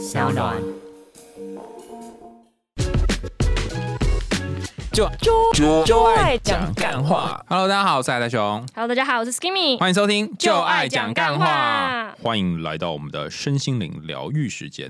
小暖。就就就爱讲干话。Hello，大家好，我是海大熊。Hello，大家好，我是 Skimmy。欢迎收听《就就爱讲干话》，欢迎来到我们的身心灵疗愈时间。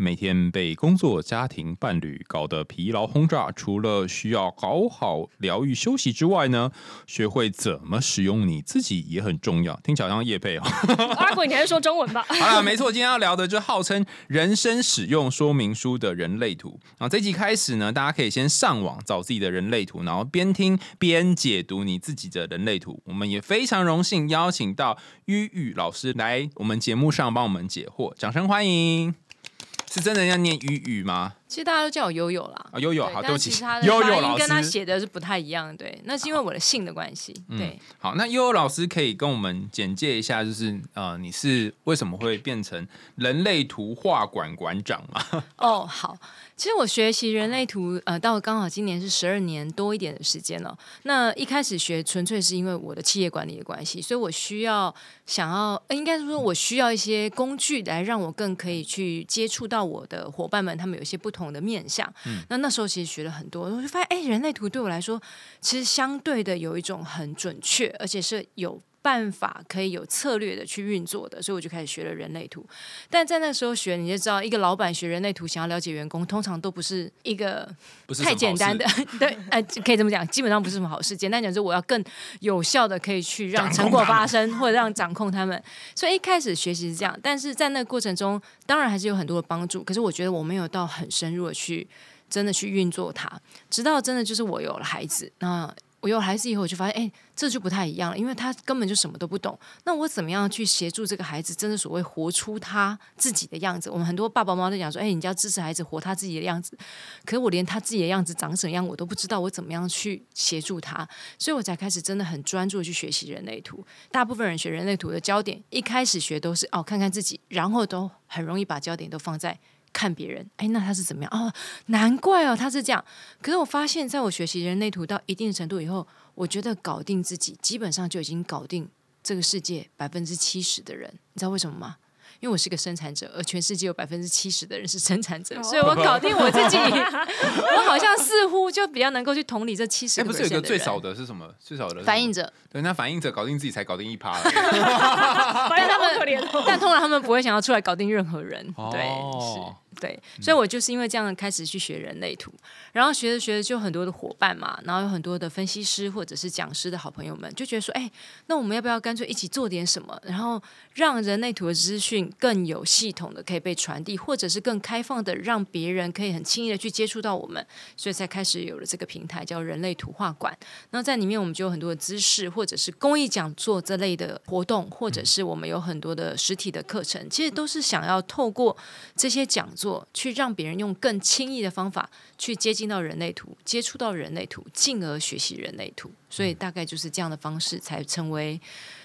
每天被工作、家庭、伴侣搞得疲劳轰炸，除了需要搞好疗愈休息之外呢，学会怎么使用你自己也很重要。听起来好像叶佩哦。阿鬼，你还是说中文吧？好 了，没错，今天要聊的就是号称人生使用说明书的人类图。然后这集开始呢，大家可以先上网找自己的人类图，然后边听边解读你自己的人类图。我们也非常荣幸邀请到于宇老师来我们节目上帮我们解惑，掌声欢迎！是真的要念雨雨吗？其实大家都叫我悠悠啦。啊，悠悠，对好，对不起悠悠跟他师。写的是不太一样，对，那是因为我的姓的关系，对。好，那悠悠老师可以跟我们简介一下，就是呃，你是为什么会变成人类图画馆馆长吗？哦，好，其实我学习人类图，呃，到刚好今年是十二年多一点的时间了。那一开始学纯粹是因为我的企业管理的关系，所以我需要想要，呃应该是说我需要一些工具来让我更可以去接触到我的伙伴们，他们有一些不同的面向。那那时候其实学了很多，我就发现，哎，人类图对我来说，其实相对的有一种很准确，而且是有。办法可以有策略的去运作的，所以我就开始学了人类图。但在那时候学，你就知道，一个老板学人类图，想要了解员工，通常都不是一个太简单的 对，呃，可以这么讲，基本上不是什么好事。简单讲，就是我要更有效的可以去让成果发生，或者让掌控他们。所以一开始学习是这样，但是在那个过程中，当然还是有很多的帮助。可是我觉得我没有到很深入的去真的去运作它，直到真的就是我有了孩子，那。我有孩子以后，我就发现，哎、这就不太一样了，因为他根本就什么都不懂。那我怎么样去协助这个孩子，真的所谓活出他自己的样子？我们很多爸爸妈妈都讲说，哎、你就要支持孩子活他自己的样子。可是我连他自己的样子长怎样，我都不知道，我怎么样去协助他？所以我才开始真的很专注去学习人类图。大部分人学人类图的焦点，一开始学都是哦看看自己，然后都很容易把焦点都放在。看别人，哎，那他是怎么样？哦，难怪哦，他是这样。可是我发现，在我学习人类图到一定程度以后，我觉得搞定自己，基本上就已经搞定这个世界百分之七十的人。你知道为什么吗？因为我是个生产者，而全世界有百分之七十的人是生产者，哦所以我搞定我自己，我好像似乎就比较能够去同理这七十哎，个不是有一个最少的的是什么？最少的反应者，对，那反应者搞定自己才搞定一趴而已。发现他们。但通常他们不会想要出来搞定任何人，对，哦是。对，所以我就是因为这样开始去学人类图，然后学着学着就很多的伙伴嘛，然后有很多的分析师或者是讲师的好朋友们就觉得说，哎，那我们要不要干脆一起做点什么，然后让人类图的资讯更有系统的可以被传递，或者是更开放的让别人可以很轻易的去接触到我们，所以才开始有了这个平台叫人类图画馆。那在里面我们就有很多的知识，或者是公益讲座这类的活动，或者是我们有很多的实体的课程，其实都是想要透过这些讲座，去让别人用更轻易的方法去接到人类图，接触到人类图，进而学习人类图。所以大概就是这样的方式，才成为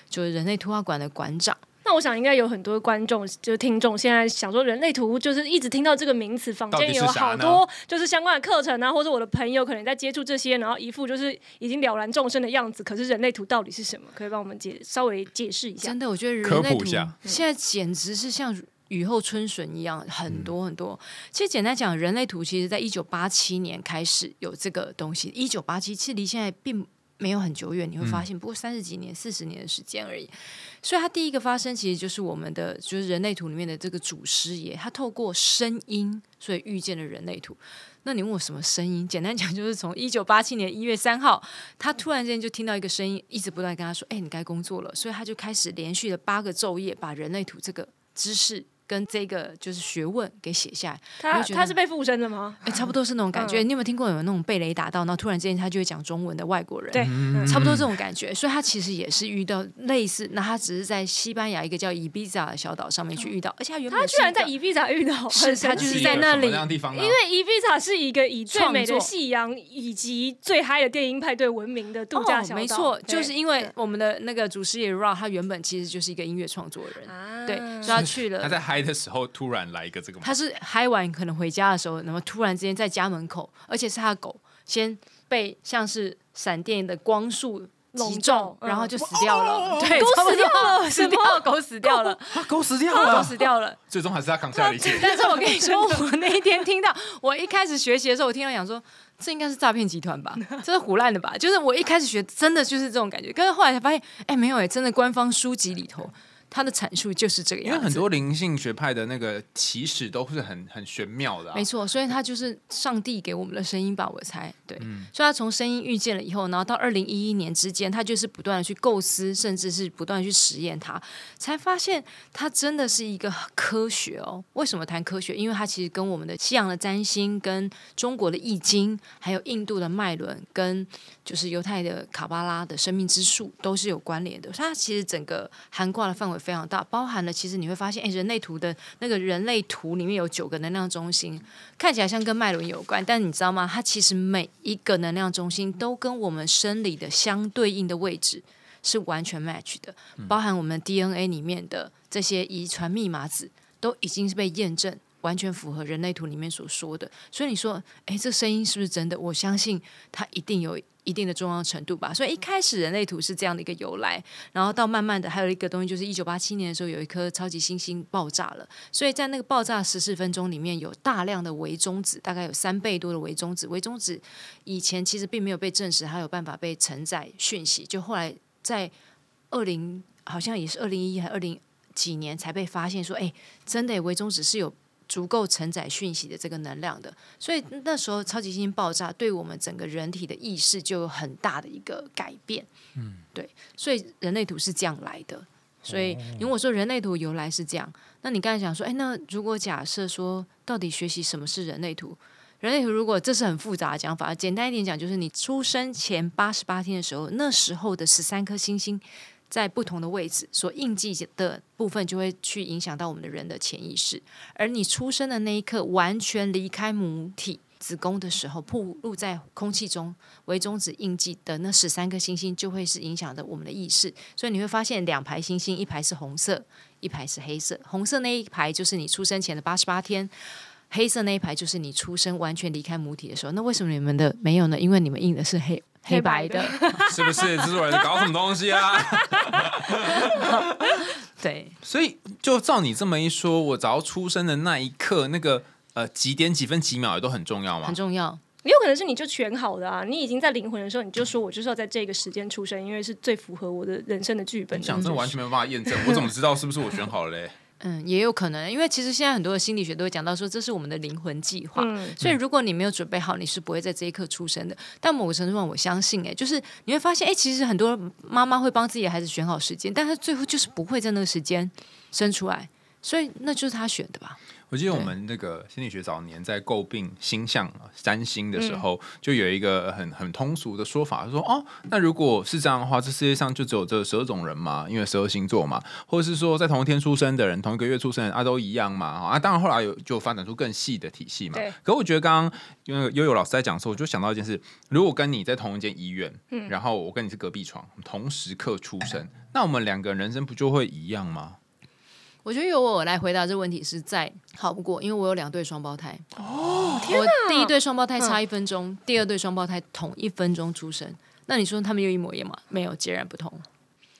就是人类图画馆的馆长。那我想应该有很多观众，就是听众，现在想说人类图，就是一直听到这个名词，坊间也有好多就是相关的课程啊，或者我的朋友可能在接触这些，然后一副就是已经了然众生的样子。可是人类图到底是什么？可以帮我们解稍微解释一下真？的，我觉得人科类图普一下现在简直是像雨后春笋一样，很多很多。其实简单讲，人类图其实在一九八七年开始有这个东西，一九八七其实离现在并没有很久远，你会发现，不过三十几年、四十年的时间而已。所以它第一个发生，其实就是我们的就是人类图里面的这个祖师爷，他透过声音，所以遇见了人类图。那你问我什么声音？简单讲，就是从一九八七年一月三号，他突然间就听到一个声音，一直不断跟他说：“哎、你该工作了。”所以他就开始连续的八个昼夜，把人类图这个知识跟这个就是学问给写下来。他他是被附身的吗？哎、差不多是那种感觉。嗯你有没有听过有那种被雷打到，然后突然之间他就会讲中文的外国人？对，嗯差不多这种感觉。所以他其实也是遇到类似，那他只是在西班牙一个叫伊比萨的小岛上面去遇到，而且他原本他居然在伊比萨遇到，是很他就是在那里什么样的地方呢？因为伊比萨是一个以最美的夕阳以及最嗨的电音派对闻名的度假小岛、哦、没错，就是因为我们的那个主师爷 Ra，他原本其实就是一个音乐创作人，啊对，所以他去了。他在嗨的时候突然来一个这个吗，他是嗨完可能回家的时候，然后突然之间在家门口，而且是他的狗先被像是闪电的光束击中，然后就死掉了。对，狗死掉了，死掉，狗死掉了，狗死掉了，狗死掉了。最终还是他扛下了一切。但是我跟你说，我那一天听到，我一开始学习的时候，我听到讲说，这应该是诈骗集团吧，这是胡乱的吧？就是我一开始学，真的就是这种感觉。可是后来才发现，哎，没有哎，真的官方书籍里头。他的阐述就是这个样子，因为很多灵性学派的那个起始都是很很玄妙的，没错，所以他就是上帝给我们的声音吧，我猜，对，所以他从声音遇见了以后，然后到二零一一年之间，他就是不断的去构思，甚至是不断的去实验，它才发现它真的是一个科学哦。为什么谈科学？因为它其实跟我们的西洋的占星、跟中国的易经、还有印度的脉轮、跟就是犹太的卡巴拉的生命之树都是有关联的。它其实整个涵盖的范围。非常大，包含了其实你会发现，哎，人类图的那个人类图里面有九个能量中心，看起来像跟脉轮有关，但你知道吗？它其实每一个能量中心都跟我们生理的相对应的位置是完全 match 的，包含我们 DNA 里面的这些遗传密码子都已经是被验证，完全符合人类图里面所说的。所以你说，哎，这声音是不是真的？我相信它一定有。一定的重要程度吧，所以一开始人类图是这样的一个由来，然后到慢慢的还有一个东西，就是一九八七年的时候有一颗超级星星爆炸了，所以在那个爆炸十四分钟里面有大量的微中子，大概有三倍多的微中子，微中子以前其实并没有被证实它有办法被承载讯息，就后来在二零好像也是二零一还二零几年才被发现说，哎，真的微中子是有。足够承载讯息的这个能量的，所以那时候超级星星爆炸，对我们整个人体的意识就有很大的一个改变。嗯，对，所以人类图是这样来的。所以如果说人类图由来是这样，那你刚才讲说，哎，那如果假设说，到底学习什么是人类图？人类图如果这是很复杂的讲法，简单一点讲，就是你出生前八十八天的时候，那时候的十三颗星星。在不同的位置所印记的部分，就会去影响到我们的人的潜意识。而你出生的那一刻，完全离开母体子宫的时候，暴露在空气中为中子印记的那十三颗星星，就会是影响的我们的意识。所以你会发现，两排星星，一排是红色，一排是黑色。红色那一排就是你出生前的八十八天，黑色那一排就是你出生完全离开母体的时候。那为什么你们的没有呢？因为你们印的是黑。黑白的，是不是？制作人搞什么东西啊？对，所以就照你这么一说，我只要出生的那一刻，那个呃几点几分几秒也都很重要吗？很重要。也有可能是你就选好的啊，你已经在灵魂的时候，你就说我就是要在这个时间出生，因为是最符合我的人生的剧本。讲这完全没有办法验证，我怎么知道是不是我选好了嘞？嗯，也有可能，因为其实现在很多的心理学都会讲到说，这是我们的灵魂计划。所以如果你没有准备好，你是不会在这一刻出生的。但某个程度上，我相信，哎，就是你会发现，哎，其实很多妈妈会帮自己的孩子选好时间，但是最后就是不会在那个时间生出来，所以那就是他选的吧。我记得我们那个心理学早年在诟病星象占星的时候，就有一个很很通俗的说法，说哦，那如果是这样的话，这世界上就只有这十二种人嘛？因为十二星座嘛，或者是说在同一天出生的人，同一个月出生啊，都一样嘛？啊，当然后来有就发展出更细的体系嘛。可我觉得刚刚因为悠悠老师在讲的时候，我就想到一件事：如果跟你在同一间医院，嗯，然后我跟你是隔壁床，同时刻出生，那我们两个人生不就会一样吗？我觉得由我来回答这个问题是在好不过，因为我有两对双胞胎。哦，天我第一对双胞胎差一分钟，第二对双胞胎同一分钟出生。那你说他们又一模一样吗？没有，截然不同。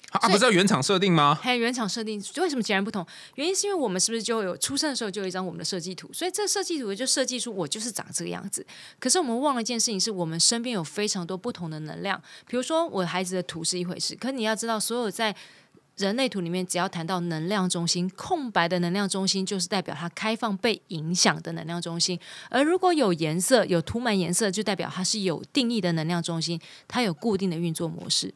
啊，不是要原厂设定吗？还有原厂设定，为什么截然不同？原因是因为我们是不是就有出生的时候就有一张我们的设计图，所以这设计图就设计出我就是长这个样子。可是我们忘了一件事情，是我们身边有非常多不同的能量。比如说我孩子的图是一回事，可你要知道，所有在人类图里面，只要谈到能量中心，空白的能量中心就是代表它开放被影响的能量中心；而如果有颜色、有涂满颜色，就代表它是有定义的能量中心，它有固定的运作模式。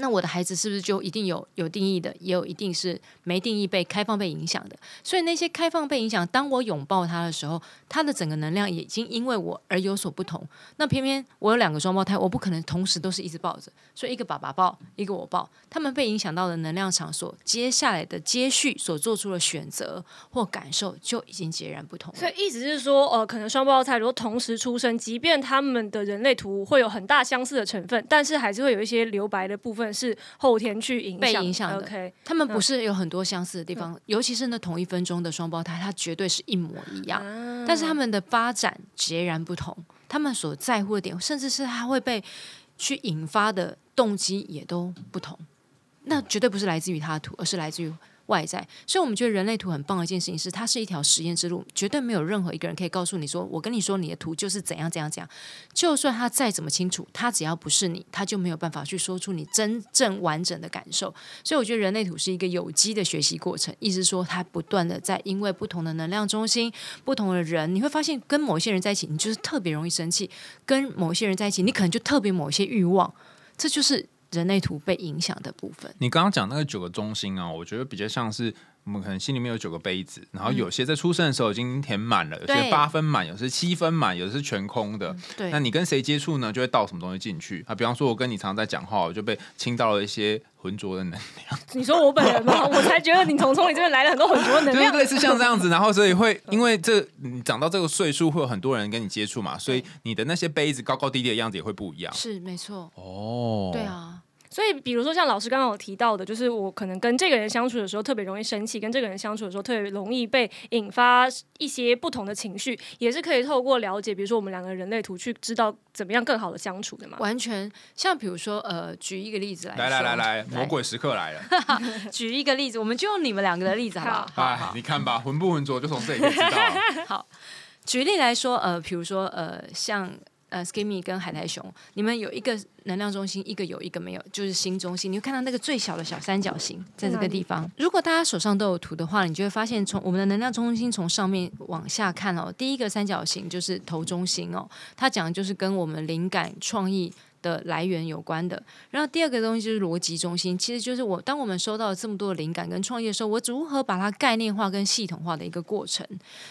那我的孩子是不是就一定有有定义的，也有一定是没定义被开放被影响的？所以那些开放被影响，当我拥抱他的时候，他的整个能量已经因为我而有所不同。那偏偏我有两个双胞胎，我不可能同时都是一直抱着，所以一个爸爸抱，一个我抱，他们被影响到的能量场所，接下来的接续所做出的选择或感受就已经截然不同。所以意思是说，呃，可能双胞胎如果同时出生，即便他们的人类图会有很大相似的成分，但是还是会有一些留白的部分。是后天去影被影响的，OK，他们不是有很多相似的地方，尤其是那同一分钟的双胞胎，他绝对是一模一样，但是他们的发展截然不同，他们所在乎的点，甚至是他会被去引发的动机也都不同。那绝对不是来自于他的图，而是来自于。外在，所以我们觉得人类图很棒的一件事情是，它是一条实验之路，绝对没有任何一个人可以告诉你说，我跟你说你的图就是怎样怎样怎样。就算他再怎么清楚，他只要不是你，他就没有办法去说出你真正完整的感受。所以我觉得人类图是一个有机的学习过程，意思说他不断的在因为不同的能量中心、不同的人，你会发现跟某些人在一起，你就是特别容易生气；跟某些人在一起，你可能就特别某些欲望，这就是。人类图被影响的部分，你刚刚讲那个九个中心啊，我觉得比较像是我们可能心里面有九个杯子，然后有些在出生的时候已经填满了，有些八分满，有些七分满，有的是全空的。对，那你跟谁接触呢，就会倒什么东西进去啊？比方说，我跟你常常在讲话，我就被倾倒了一些。浑浊的能量，你说我本人吗？我才觉得你从从你这边来了很多浑浊的能量，对，是像这样子，然后所以会 因为这你长到这个岁数，会有很多人跟你接触嘛，所以你的那些杯子高高低低的样子也会不一样，是没错，哦，对啊。所以，比如说像老师刚刚有提到的，就是我可能跟这个人相处的时候特别容易生气，跟这个人相处的时候特别容易被引发一些不同的情绪，也是可以透过了解，比如说我们两个人类图去知道怎么样更好的相处的嘛。完全像比如说，呃，举一个例子来，来来来来，魔鬼时刻来了。举一个例子，我们就用你们两个的例子好不好？哎，你看吧，浑不浑浊就从这里可以知道。好，举例来说，呃，比如说，呃，像。呃，Skimmy 跟海苔熊，你们有一个能量中心，一个有，一个没有，就是心中心。你会看到那个最小的小三角形在这个地方。如果大家手上都有图的话，你就会发现，从我们的能量中心从上面往下看哦，第一个三角形就是头中心哦，它讲的就是跟我们灵感创意。的来源有关的，然后第二个东西就是逻辑中心，其实就是我当我们收到了这么多的灵感跟创业的时候，我如何把它概念化跟系统化的一个过程。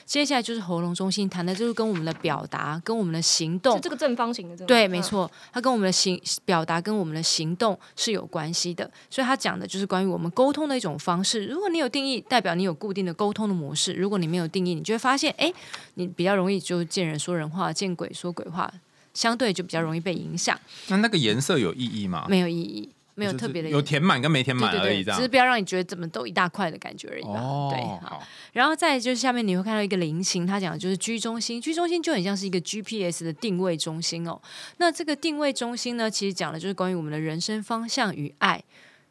接下来就是喉咙中心，谈的就是跟我们的表达、跟我们的行动，这个正方形的对，没错，它跟我们的行表达跟我们的行动是有关系的。所以它讲的就是关于我们沟通的一种方式。如果你有定义，代表你有固定的沟通的模式；如果你没有定义，你就会发现，哎，你比较容易就见人说人话，见鬼说鬼话。相对就比较容易被影响。那那个颜色有意义吗？没有意义，没有特别的。有填满跟没填满而已，只是不要让你觉得怎么都一大块的感觉而已吧。对，好。然后再就是下面你会看到一个菱形，它讲的就是居中心。居中心就很像是一个 GPS 的定位中心哦。那这个定位中心呢，其实讲的就是关于我们的人生方向与爱。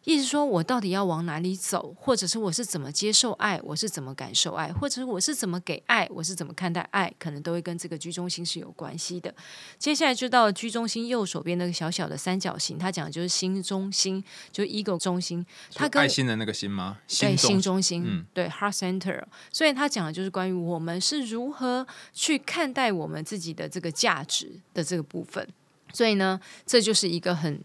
意思说，我到底要往哪里走，或者是我是怎么接受爱，我是怎么感受爱，或者是我是怎么给爱，我是怎么看待爱，可能都会跟这个居中心是有关系的。接下来就到居中心右手边那个小小的三角形，它讲的就是心中心，就 ego 中心，它跟爱心的那个心吗？对，心中心，嗯，对，heart center。所以它讲的就是关于我们是如何去看待我们自己的这个价值的这个部分。所以呢，这就是一个很。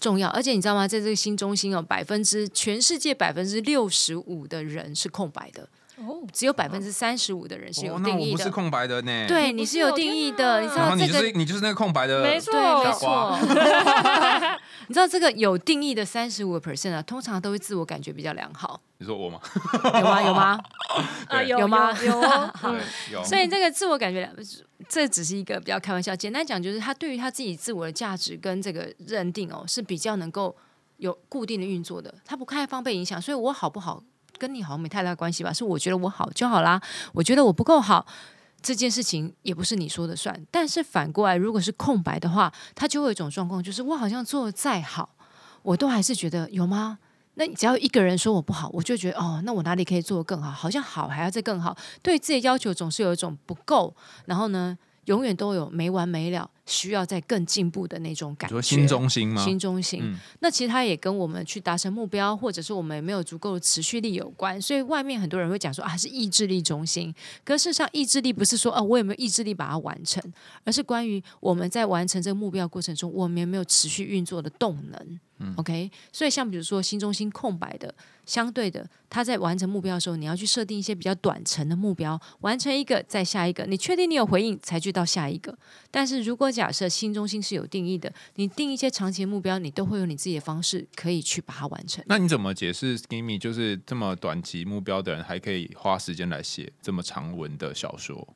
重要，而且你知道吗？在这个新中心哦，百分之全世界百分之六十五的人是空白的哦，只有百分之三十五的人是有定义的。不是空白的呢？对，你是有定义的。你知道这个，你就是那个空白的，没错，没错。你知道这个有定义的三十五 percent 啊，通常都会自我感觉比较良好。你说我吗？有吗？有吗？啊，有吗？有。有。所以这个自我感觉，这只是一个比较开玩笑。简单讲，就是他对于他自己自我的价值跟这个认定哦，是比较能够有固定的运作的。他不开放被影响，所以我好不好跟你好像没太大关系吧？是我觉得我好就好啦，我觉得我不够好，这件事情也不是你说的算。但是反过来，如果是空白的话，他就会有一种状况，就是我好像做的再好，我都还是觉得有吗？那只要一个人说我不好，我就觉得哦，那我哪里可以做得更好？好像好还要再更好，对自己要求总是有一种不够，然后呢，永远都有没完没了。需要再更进步的那种感觉，心中心吗？心中心。那其实它也跟我们去达成目标，或者是我们没有足够的持续力有关。所以外面很多人会讲说啊，是意志力中心。可事实上，意志力不是说啊，我有没有意志力把它完成，而是关于我们在完成这个目标过程中，我们有没有持续运作的动能。OK，所以像比如说心中心空白的，相对的，他在完成目标的时候，你要去设定一些比较短程的目标，完成一个再下一个，你确定你有回应才去到下一个。但是如果假设新中心是有定义的，你定一些长期目标，你都会有你自己的方式可以去把它完成。那你怎么解释 Skimmy 就是这么短期目标的人，还可以花时间来写这么长文的小说？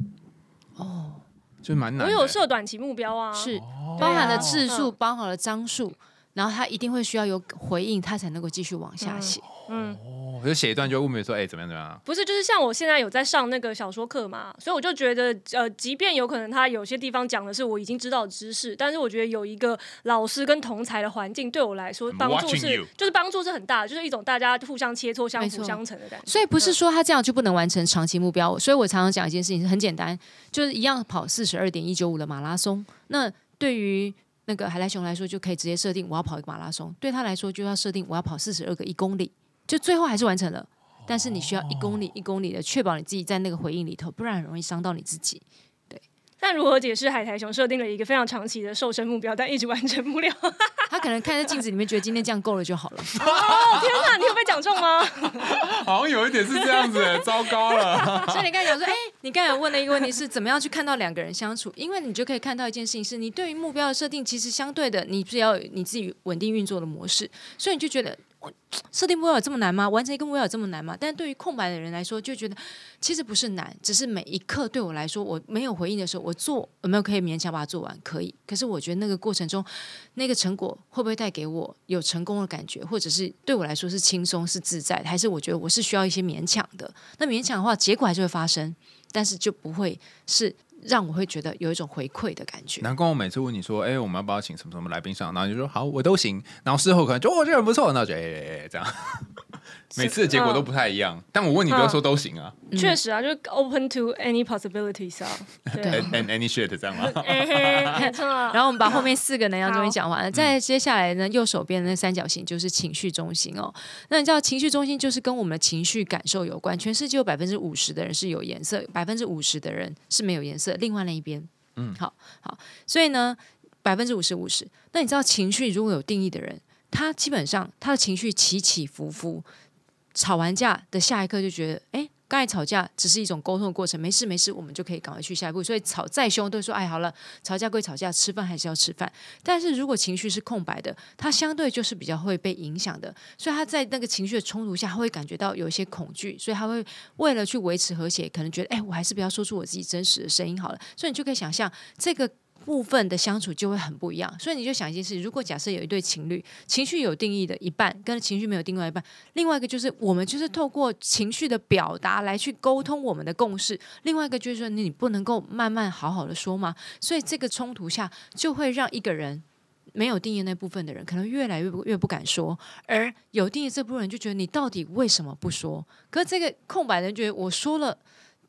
哦，就蛮难。我有设短期目标啊，是包含了字数，包含了章数。然后他一定会需要有回应，他才能够继续往下写。嗯，哦，我就写一段就问别人说，哎，怎么样怎么样？不是，就是像我现在有在上那个小说课嘛，所以我就觉得，呃，即便有可能他有些地方讲的是我已经知道的知识，但是我觉得有一个老师跟同才的环境对我来说帮助是，就是帮助是很大的，就是一种大家互相切磋、相辅相成的感觉。所以不是说他这样就不能完成长期目标。所以我常常讲一件事情是很简单，就是一样跑四十二点一九五的马拉松。那对于那个海来熊来说，就可以直接设定我要跑一个马拉松；对他来说，就要设定我要跑四十二个一公里。就最后还是完成了，但是你需要一公里一公里的确保你自己在那个回应里头，不然很容易伤到你自己。但如何解释海苔熊设定了一个非常长期的瘦身目标，但一直完成不了？他可能看在镜子里面，觉得今天这样够了就好了。哦，天哪，你有被讲中吗？好像有一点是这样子，糟糕了。所以你刚才讲说，哎，你刚才问的一个问题是怎么样去看到两个人相处？因为你就可以看到一件事情，是你对于目标的设定，其实相对的，你是要你自己稳定运作的模式，所以你就觉得。设定目标有这么难吗？完成一个目标有这么难吗？但是对于空白的人来说，就觉得其实不是难，只是每一刻对我来说，我没有回应的时候，我做有没有可以勉强把它做完？可以。可是我觉得那个过程中，那个成果会不会带给我有成功的感觉，或者是对我来说是轻松是自在，还是我觉得我是需要一些勉强的？那勉强的话，结果还是会发生，但是就不会是。让我会觉得有一种回馈的感觉。难怪我每次问你说：“哎，我们要不要请什么什么来宾上？”然后你就说：“好，我都行。”然后事后可能就：“哦，这人不错。”那就哎，这样。每次的结果都不太一样但我问你，不要说都行啊。确实啊，就是 open to any possibilities 啊。对，and any shit 这样吗？然后我们把后面四个能量中心讲完了，再接下来呢，右手边的那三角形就是情绪中心哦。那你知道情绪中心就是跟我们的情绪感受有关。全世界有百分之五十的人是有颜色，百分之五十的人是没有颜色。另外那一边，嗯，好好。所以呢，百分之五十五十。那你知道情绪如果有定义的人，他基本上他的情绪起起伏伏。吵完架的下一刻就觉得，哎，刚才吵架只是一种沟通的过程，没事没事，我们就可以赶快去下一步。所以吵再凶都说，哎，好了，吵架归吵架，吃饭还是要吃饭。但是如果情绪是空白的，他相对就是比较会被影响的，所以他在那个情绪的冲突下，他会感觉到有一些恐惧，所以他会为了去维持和谐，可能觉得，哎，我还是不要说出我自己真实的声音好了。所以你就可以想象这个。部分的相处就会很不一样，所以你就想一件事：如果假设有一对情侣，情绪有定义的一半，跟情绪没有定义一半，另外一个就是我们就是透过情绪的表达来去沟通我们的共识，另外一个就是说你不能够慢慢好好的说吗？所以这个冲突下就会让一个人没有定义那部分的人可能越来越不越不敢说，而有定义这部分人就觉得你到底为什么不说？可是这个空白人觉得我说了。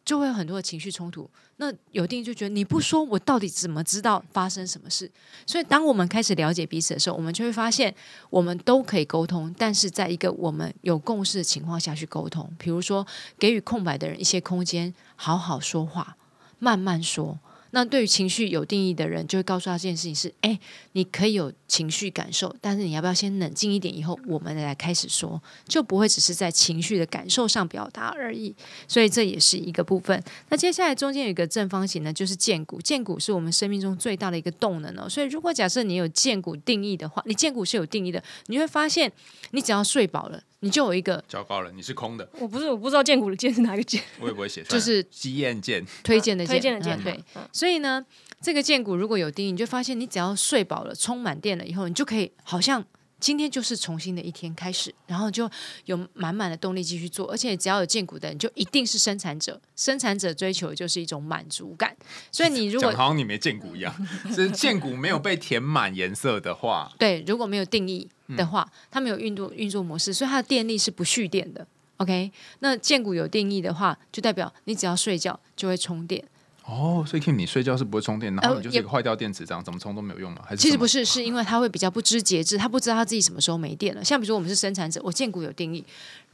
就会有很多的情绪冲突。那有定就觉得你不说，我到底怎么知道发生什么事？所以，当我们开始了解彼此的时候，我们就会发现，我们都可以沟通，但是在一个我们有共识的情况下去沟通。比如说，给予空白的人一些空间，好好说话，慢慢说。那对于情绪有定义的人，就会告诉他这件事情是：哎，你可以有情绪感受，但是你要不要先冷静一点？以后我们来开始说，就不会只是在情绪的感受上表达而已。所以这也是一个部分。那接下来中间有一个正方形呢，就是剑骨。剑骨是我们生命中最大的一个动能哦。所以如果假设你有剑骨定义的话，你剑骨是有定义的，你会发现，你只要睡饱了。你就有一个糟糕了，你是空的。我不是，我不知道剑骨的剑是哪个剑。我也不会写，就是基验剑，推荐的推荐的剑。对，所以呢，这个剑骨如果有定义，你就发现你只要睡饱了、充满电了以后，你就可以好像。今天就是重新的一天开始，然后就有满满的动力继续做，而且只要有建股的人，就一定是生产者。生产者追求的就是一种满足感。所以你如果好像你没建股一样，是建股没有被填满颜色的话，对，如果没有定义的话，它没有运作运作模式，所以它的电力是不蓄电的。OK，那建股有定义的话，就代表你只要睡觉就会充电。哦，所以 Kim，你睡觉是不会充电，然后你就是一个坏掉电池，这样怎么充都没有用吗？还是其实不是，是因为他会比较不知节制，他不知道他自己什么时候没电了。像比如说我们是生产者，我建股有定义，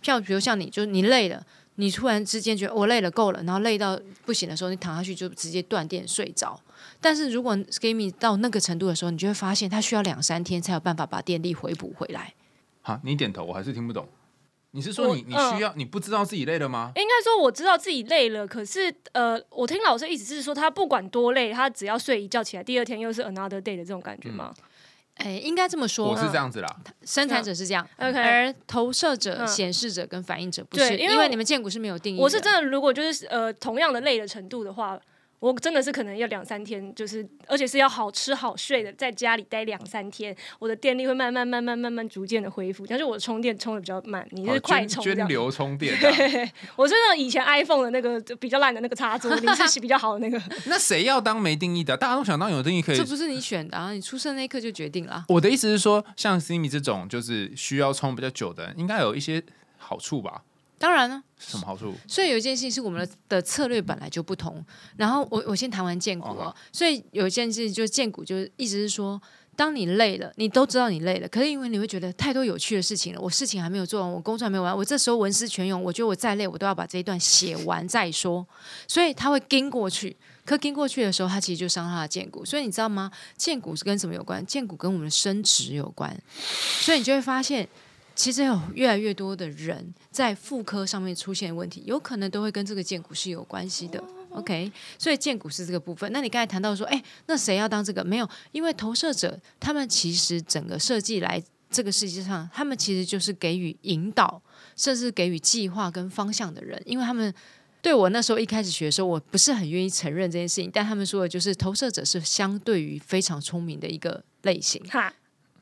像比如像你，就是你累了，你突然之间觉得我累了够了，然后累到不行的时候，你躺下去就直接断电睡着。但是如果 Kimi 到那个程度的时候，你就会发现他需要两三天才有办法把电力回补回来。好，你点头，我还是听不懂。你是说你你需要你不知道自己累了吗？应该说我知道自己累了，可是呃，我听老师意思是说，他不管多累，他只要睡一觉起来，第二天又是 another day 的这种感觉吗？哎，应该这么说。我是这样子啦，生产者是这样，OK，而投射者、显示者跟反应者不是，因为你们建股是没有定义。我是真的，如果就是呃同样的累的程度的话，我真的是可能要两三天，就是而且是要好吃好睡的，在家里待两三天，我的电力会慢慢慢慢慢慢逐渐的恢复。但是我的充电充的比较慢，你是快充，涓流充电。我是那种以前 iPhone 的那个比较烂的那个插座，你是比较好的那个。那谁要当没定义的？大家都想当有定义可以。这不是你选的啊！你出生那一刻就决定了。我的意思是说，像 Simi 这种就是需要充比较久的，应该有一些好处吧？当然了，什么好处？所以有一件事情是我们的的策略本来就不同。然后我我先谈完建股哦，所以有一件事就是建股，就是一直是说，当你累了，你都知道你累了，可是因为你会觉得太多有趣的事情了，我事情还没有做完，我工作还没有完，我这时候文思泉涌，我觉得我再累，我都要把这一段写完再说。所以他会跟过去，可跟过去的时候，他其实就伤他的建股。所以你知道吗？建股是跟什么有关？建股跟我们的升值有关。所以你就会发现。其实有越来越多的人在妇科上面出现问题，有可能都会跟这个荐股是有关系的。OK，所以荐股是这个部分。那你刚才谈到说，哎，那谁要当这个？没有，因为投射者他们其实整个设计来这个世界上，他们其实就是给予引导，甚至给予计划跟方向的人。因为他们对我那时候一开始学的时候，我不是很愿意承认这件事情，但他们说的就是投射者是相对于非常聪明的一个类型。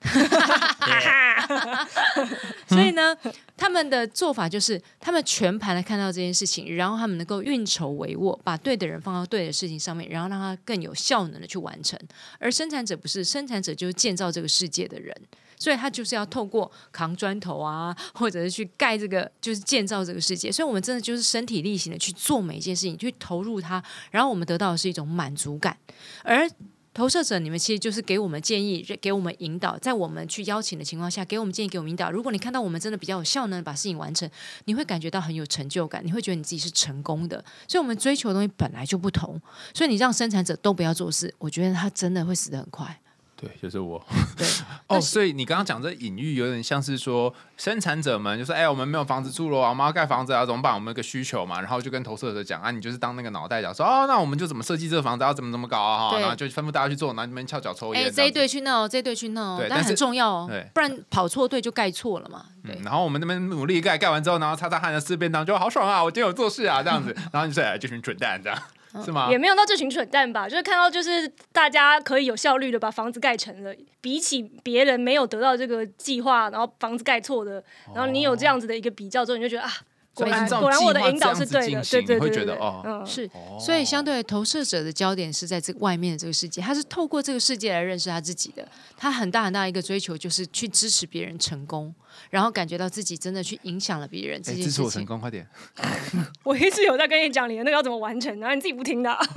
所以呢，他们的做法就是，他们全盘的看到这件事情，然后他们能够运筹帷幄，把对的人放到对的事情上面，然后让他更有效能的去完成。而生产者不是，生产者就是建造这个世界的人，所以他就是要透过扛砖头啊，或者是去盖这个，就是建造这个世界。所以，我们真的就是身体力行的去做每一件事情，去投入它，然后我们得到的是一种满足感，而。投射者，你们其实就是给我们建议，给我们引导，在我们去邀请的情况下，给我们建议，给我们引导。如果你看到我们真的比较有效能，把事情完成，你会感觉到很有成就感，你会觉得你自己是成功的。所以，我们追求的东西本来就不同。所以，你让生产者都不要做事，我觉得他真的会死得很快。对，就是我。对 哦，所以你刚刚讲这隐喻有点像是说，生产者们就说：“哎，我们没有房子住了，我们要盖房子啊，怎么办？我们有个需求嘛。”然后就跟投射者讲：“啊，你就是当那个脑袋讲说哦，那我们就怎么设计这个房子，要怎么怎么搞啊？哈，然后就吩咐大家去做，然后你们翘脚抽烟。”哎，这一队去闹，这一队去闹，但很重要哦，不然跑错队就盖错了嘛。对。然后我们那边努力盖，盖完之后，然后擦擦汗的四便当就好爽啊！我今天有做事啊，这样子。然后你说：“哎，这群蠢蛋，这样。”是吗？也没有到这群蠢蛋吧，就是看到就是大家可以有效率的把房子盖成了，比起别人没有得到这个计划，然后房子盖错的，然后你有这样子的一个比较之后，你就觉得啊。果然，果然我的引导是对的，对对对对，哦，是，所以相对投射者的焦点是在这外面的这个世界，他是透过这个世界来认识他自己的，他很大很大一个追求就是去支持别人成功，然后感觉到自己真的去影响了别人。这支持我成功，快点！我一直有在跟你讲你的那个要怎么完成，然后你自己不听的。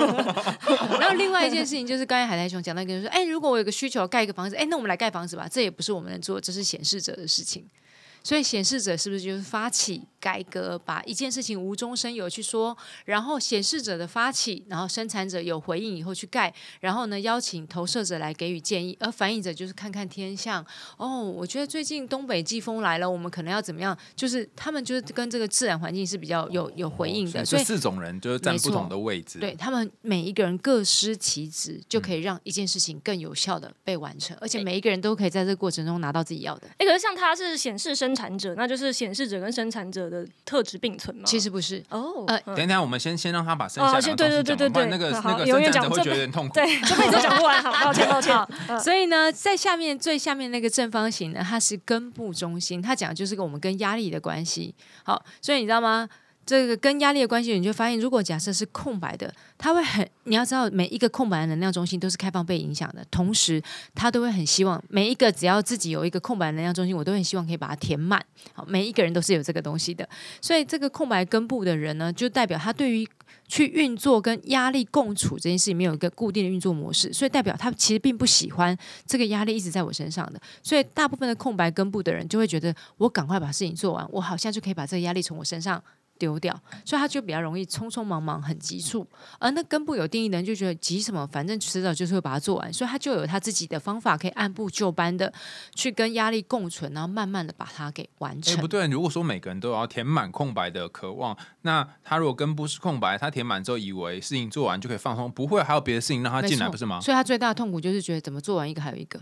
然后另外一件事情就是刚才海苔熊讲到，跟说，哎，如果我有个需求盖一个房子，哎，那我们来盖房子吧，这也不是我们能做，这是显示者的事情。所以显示者是不是就是发起改革，把一件事情无中生有去说，然后显示者的发起，然后生产者有回应以后去盖，然后呢邀请投射者来给予建议，而反映者就是看看天象。哦，我觉得最近东北季风来了，我们可能要怎么样？就是他们就是跟这个自然环境是比较有有回应的。所以四种人就是站不同的位置，对他们每一个人各司其职，就可以让一件事情更有效的被完成，而且每一个人都可以在这个过程中拿到自己要的。哎，可是像他是显示。生产者，那就是显示者跟生产者的特质并存吗？其实不是哦。呃，等一等，我们先先让他把剩下的东西讲完。那个那个永远讲会觉得有点痛苦。对，这辈子讲不完，好，抱歉抱歉。所以呢，在下面最下面那个正方形呢，它是根部中心，它讲的就是跟我们跟压力的关系。好，所以你知道吗？这个跟压力的关系，你就发现，如果假设是空白的，它会很，你要知道，每一个空白的能量中心都是开放被影响的，同时，他都会很希望每一个只要自己有一个空白能量中心，我都很希望可以把它填满。好，每一个人都是有这个东西的，所以这个空白根部的人呢，就代表他对于去运作跟压力共处这件事情没有一个固定的运作模式，所以代表他其实并不喜欢这个压力一直在我身上的，所以大部分的空白根部的人就会觉得，我赶快把事情做完，我好像就可以把这个压力从我身上。丢掉，所以他就比较容易匆匆忙忙、很急促。而那根部有定义的人就觉得急什么，反正迟早就是会把它做完，所以他就有他自己的方法，可以按部就班的去跟压力共存，然后慢慢的把它给完成。不对，如果说每个人都要填满空白的渴望，那他如果根部是空白，他填满之后以为事情做完就可以放松，不会还有别的事情让他进来，不是吗？所以他最大的痛苦就是觉得怎么做完一个还有一个。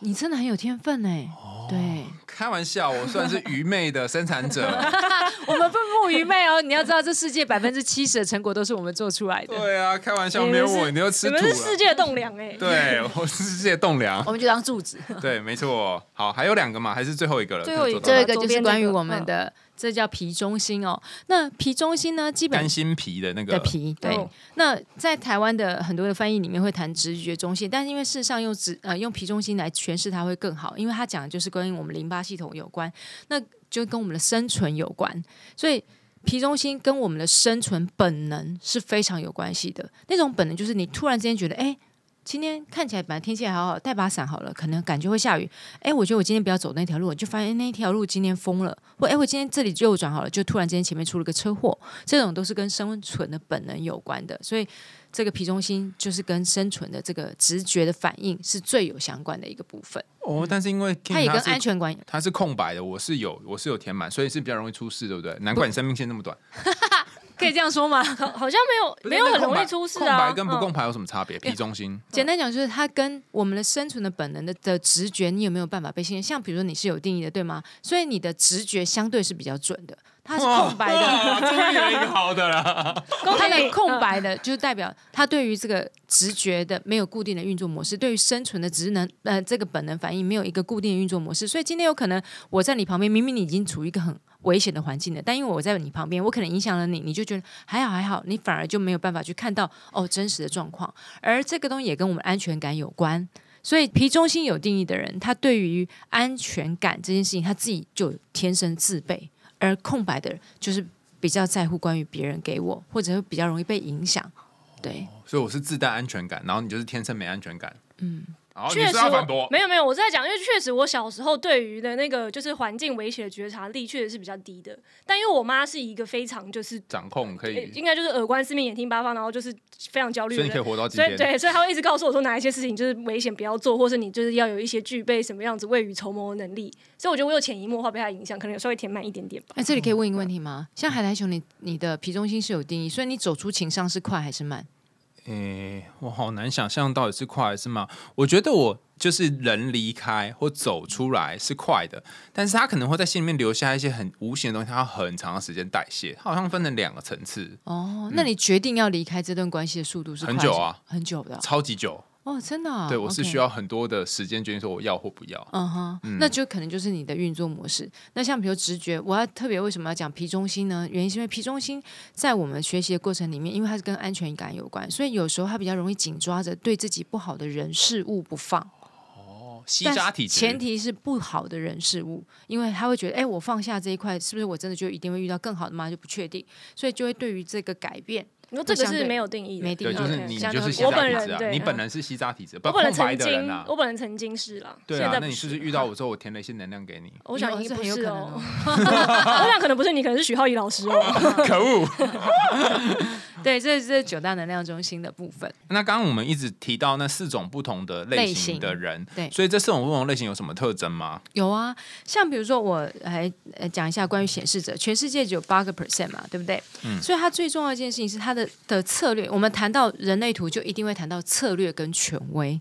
你真的很有天分哎。对，开玩笑，我算是愚昧的生产者。我们不不愚昧哦，你要知道，这世界百分之七十的成果都是我们做出来的。对啊，开玩笑，没有我，你就吃土了。你们是世界的栋梁哎。对，我是世界栋梁，我们就当柱子。对，没错。好，还有两个嘛，还是最后一个了。最后一个就是关于我们的。这叫皮中心哦。那皮中心呢？基本肝心皮的那个的皮。对。那在台湾的很多的翻译里面会谈直觉中心，但是因为事实上用直呃用皮中心来诠释它会更好，因为它讲的就是跟我们淋巴系统有关，那就跟我们的生存有关。所以皮中心跟我们的生存本能是非常有关系的。那种本能就是你突然之间觉得，哎。今天看起来本来天气还好好，带把伞好了，可能感觉会下雨。哎，我觉得我今天不要走那条路，就发现那条路今天封了。或哎，我今天这里右转好了，就突然之间前面出了个车祸。这种都是跟生存的本能有关的，所以这个皮中心就是跟生存的这个直觉的反应是最有相关的一个部分。哦，但是因为它也跟安全感，它是空白的，我是有我是有填满，所以是比较容易出事，对不对？难怪你生命线那么短。可以这样说吗？好像没有，没有很容易出事啊。空白跟不空白有什么差别？皮中心，简单讲就是它跟我们的生存的本能的的直觉，你有没有办法被信任？像比如说你是有定义的，对吗？所以你的直觉相对是比较准的。它是空白的，终于有一个好的了。它的空白的，就是代表他对于这个直觉的没有固定的运作模式，对于生存的职能呃这个本能反应没有一个固定的运作模式。所以今天有可能我在你旁边，明明你已经处于一个很。危险的环境了，但因为我在你旁边，我可能影响了你，你就觉得还好还好，你反而就没有办法去看到哦真实的状况。而这个东西也跟我们安全感有关，所以皮中心有定义的人，他对于安全感这件事情，他自己就天生自备；而空白的人，就是比较在乎关于别人给我，或者会比较容易被影响。对，所以我是自带安全感，然后你就是天生没安全感。嗯。确实，没有没有，我在讲，因为确实我小时候对于的那个就是环境威胁的觉察力确实是比较低的。但因为我妈是一个非常就是掌控可以，应该就是耳观四面，眼听八方，然后就是非常焦虑，所以你可以活到今天。对，所以她会一直告诉我说哪一些事情就是危险不要做，或是你就是要有一些具备什么样子未雨绸缪的能力。所以我觉得我有潜移默化被她影响，可能有稍微填满一点点吧。哎，这里可以问一个问题吗？像海苔熊，你你的皮中心是有定义，所以你走出情商是快还是慢？诶，我好难想象到底是快还是慢。我觉得我就是人离开或走出来是快的，但是他可能会在心里面留下一些很无形的东西，他要很长的时间代谢。好像分成两个层次。哦，那你决定要离开这段关系的速度是很久啊，很久的，超级久。哦，真的，对我是需要很多的时间决定说我要或不要。嗯哼，那就可能就是你的运作模式。那像比如直觉，我要特别为什么要讲皮中心呢？原因是因为皮中心在我们学习的过程里面，因为它是跟安全感有关，所以有时候它比较容易紧抓着对自己不好的人事物不放。哦，吸渣体前提是不好的人事物，因为他会觉得，哎，我放下这一块，是不是我真的就一定会遇到更好的吗？就不确定，所所以就会对于这个改变。你说这个是没有定义，没定义，就是你就是西扎体质啊，你本人是西扎体质，不空白的人啊。我本人曾经是啦，对啊，那你是不是遇到我之后，我填了一些能量给你？我想应该不是哦，我想可能不是你，可能是许浩怡老师哦。可恶！对，这是九大能量中心的部分。那刚刚我们一直提到那四种不同的类型的人，对，所以这四种不同类型有什么特征吗？有啊，像比如说我来讲一下关于显示者，全世界只有八个 percent 嘛，对不对？嗯，所以它最重要一件事情是它的的策略。我们谈到人类图，就一定会谈到策略跟权威，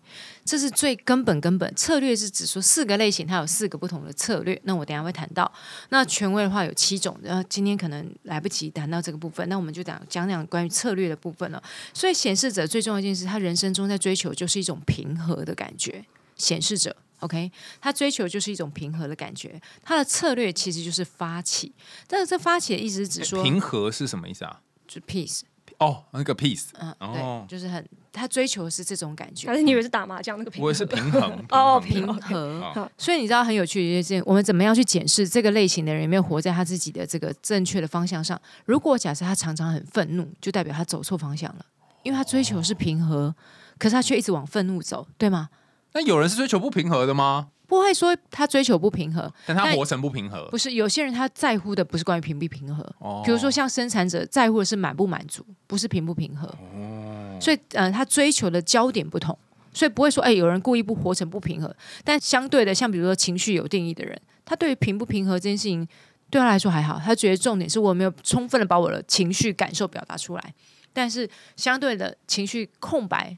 这是最根本根本。策略是指说四个类型，它有四个不同的策略。那我等下会谈到。那权威的话有七种，然后今天可能来不及谈到这个部分，那我们就讲讲讲关于策略的部分了。所以显示者最重要一件事，他人生中在追求就是一种平和的感觉。显示者，OK，他追求就是一种平和的感觉。他的策略其实就是发起，但是这发起的意思是指说平和是什么意思啊？就 peace。哦，那个 peace，嗯，对，就是很他追求的是这种感觉。还是你以为是打麻将那个平衡？我也是平衡 哦，平衡。所以你知道很有趣的一件事，我们怎么样去检视这个类型的人有没有活在他自己的这个正确的方向上？如果假设他常常很愤怒，就代表他走错方向了，因为他追求是平和，可是他却一直往愤怒走，对吗？那有人是追求不平和的吗？不会说他追求不平和，但他活成不平和。不是有些人他在乎的不是关于平不平和，比如说像生产者在乎的是满不满足，不是平不平和。哦，所以呃，他追求的焦点不同，所以不会说哎，有人故意不活成不平衡。但相对的，像比如说情绪有定义的人，他对于平不平和这件事情对他来说还好，他觉得重点是我没有充分的把我的情绪感受表达出来。但是相对的情绪空白。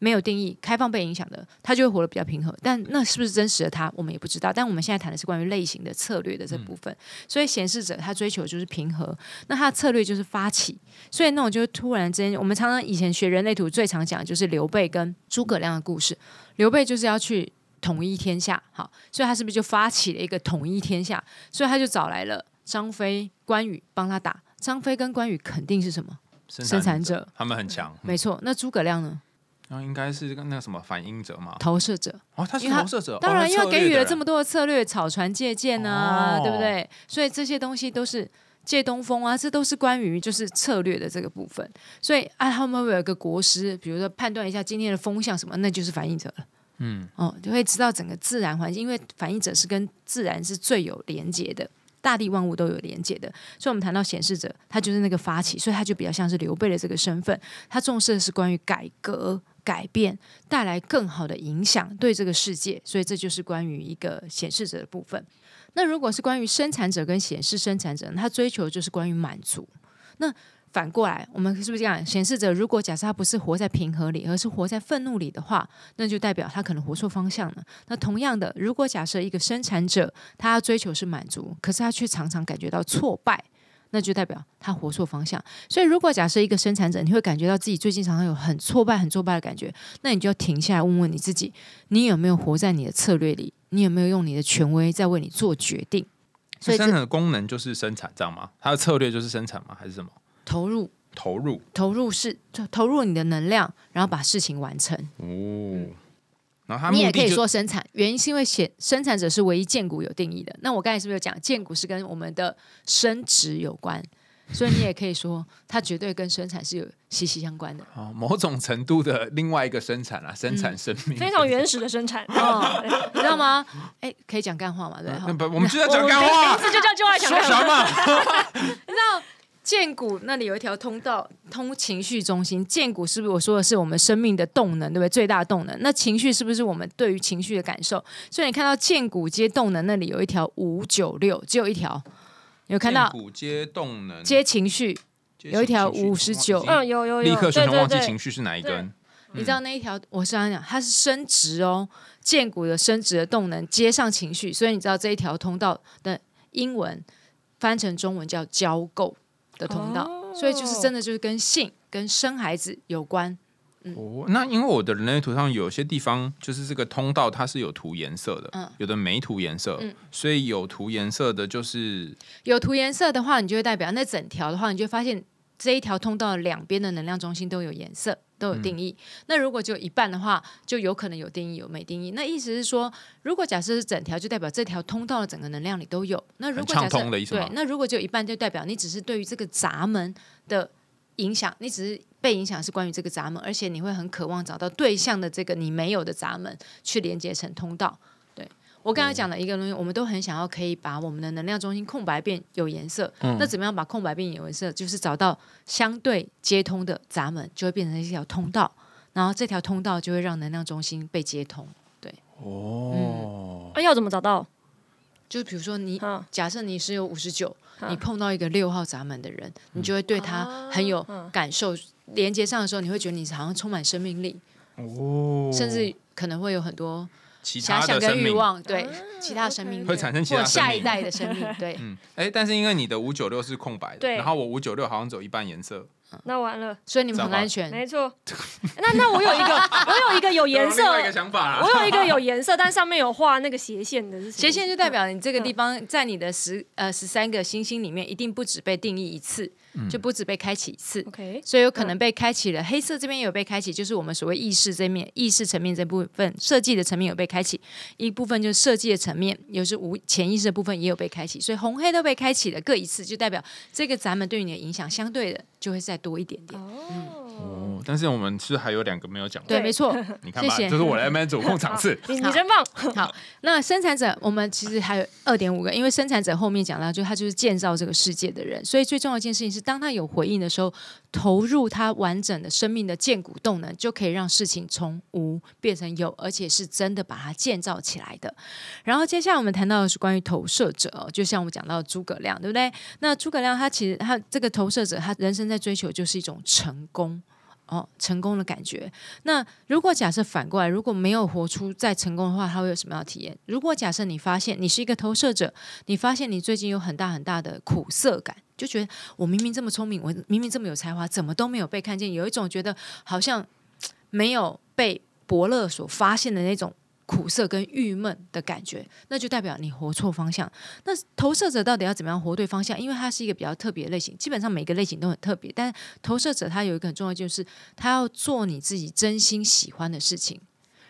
没有定义、开放被影响的，他就会活得比较平和。但那是不是真实的他，我们也不知道。但我们现在谈的是关于类型的策略的这部分。所以显示者他追求就是平和，那他的策略就是发起。所以那种就是突然之间，我们常常以前学人类图最常讲的就是刘备跟诸葛亮的故事。刘备就是要去统一天下，好，所以他是不是就发起了一个统一天下？所以他就找来了张飞、关羽帮他打。张飞跟关羽肯定是什么？生产者，他们很强，没错。那诸葛亮呢？那应该是那个什么反应者嘛，投射者。哦，他是投射者。当然，因为给予了这么多的策略，草船借箭啊，对不对？所以这些东西都是借东风啊，这都是关于就是策略的这个部分。所以啊，他们会有一个国师，比如说判断一下今天的风向什么，那就是反应者了。嗯，哦，就会知道整个自然环境，因为反应者是跟自然是最有连接的。大地万物都有连接的，所以我们谈到显示者，他就是那个发起，所以他就比较像是刘备的这个身份，他重视的是关于改革、改变，带来更好的影响对这个世界，所以这就是关于一个显示者的部分。那如果是关于生产者跟显示生产者，他追求就是关于满足。那反过来，我们是不是这样？显示着如果假设他不是活在平和里，而是活在愤怒里的话，那就代表他可能活错方向了。那同样的，如果假设一个生产者，他追求是满足，可是他却常常感觉到挫败，那就代表他活错方向。所以，如果假设一个生产者，你会感觉到自己最近常常有很挫败、很挫败的感觉，那你就要停下来问问你自己：你有没有活在你的策略里？你有没有用你的权威在为你做决定？所以，生产的功能就是生产，这样吗？它的策略就是生产吗？还是什么？投入，投入，投入是投入你的能量，然后把事情完成。哦，然后你也可以说生产，原因是因为显生产者是唯一建股有定义的。那我刚才是不是有讲建股是跟我们的升值有关？所以你也可以说，它绝对跟生产是有息息相关的。哦，某种程度的另外一个生产啊，生产生命，非常原始的生产，你知道吗？哎，可以讲干话嘛？对，不，我们就在讲干话，名字就叫就爱讲干话。你知道？剑骨那里有一条通道通情绪中心，剑骨是不是我说的是我们生命的动能，对不对？最大动能。那情绪是不是我们对于情绪的感受？所以你看到剑骨接动能那里有一条五九六，只有一条，有看到？骨接动能接情绪有一条五十九，嗯，有有有，立刻瞬间忘记情绪是哪一根？你知道那一条？我是刚讲，它是伸直哦，剑骨的伸直的动能接上情绪，所以你知道这一条通道的英文翻成中文叫交构。的通道，所以就是真的就是跟性跟生孩子有关。哦，那因为我的人类图上有些地方就是这个通道它是有涂颜色的，嗯，有的没涂颜色，嗯，所以有涂颜色的就是有涂颜色的话，你就会代表那整条的话，你就发现这一条通道两边的能量中心都有颜色。都有定义。那如果只有一半的话，就有可能有定义，有没定义。那意思是说，如果假设是整条，就代表这条通道的整个能量里都有。那如果假设对，那如果只有一半，就代表你只是对于这个闸门的影响，你只是被影响是关于这个闸门，而且你会很渴望找到对象的这个你没有的闸门去连接成通道。我刚才讲的一个东西，我们都很想要可以把我们的能量中心空白变有颜色。那怎么样把空白变有颜色？就是找到相对接通的闸门，就会变成一条通道，然后这条通道就会让能量中心被接通。对，哦，那要怎么找到？就比如说你假设你是有五十九，你碰到一个六号闸门的人，你就会对他很有感受。连接上的时候，你会觉得你好像充满生命力。哦，甚至可能会有很多。遐想跟欲望，对其他生命会产生其他下一代的生命，对，嗯，哎，但是因为你的五九六是空白的，然后我五九六好像只有一半颜色。那完了，所以你们很安全，没错。那那我有一个，我有一个有颜色，一个想法。我有一个有颜色，但上面有画那个斜线的，斜线就代表你这个地方在你的十呃十三个星星里面，一定不止被定义一次，就不止被开启一次。OK，所以有可能被开启了。黑色这边有被开启，就是我们所谓意识这面、意识层面这部分设计的层面有被开启，一部分就是设计的层面，有时无潜意识的部分也有被开启。所以红黑都被开启了各一次，就代表这个咱们对你的影响相对的就会再多一点点。哦，但是我们是还有两个没有讲。对，没错，你看吧，就是我来那边主控场次。你你真棒。好，那生产者我们其实还有二点五个，因为生产者后面讲到，就他就是建造这个世界的人，所以最重要一件事情是，当他有回应的时候，投入他完整的生命的建骨动能，就可以让事情从无变成有，而且是真的把它建造起来的。然后接下来我们谈到的是关于投射者，就像我们讲到诸葛亮，对不对？那诸葛亮他其实他这个投射者，他人生在追求就是一种成功。哦成功的感觉。那如果假设反过来，如果没有活出再成功的话，他会有什么样的体验？如果假设你发现你是一个投射者，你发现你最近有很大很大的苦涩感，就觉得我明明这么聪明，我明明这么有才华，怎么都没有被看见？有一种觉得好像没有被伯乐所发现的那种。苦涩跟郁闷的感觉，那就代表你活错方向。那投射者到底要怎么样活对方向？因为它是一个比较特别的类型，基本上每个类型都很特别。但投射者他有一个很重要，就是他要做你自己真心喜欢的事情。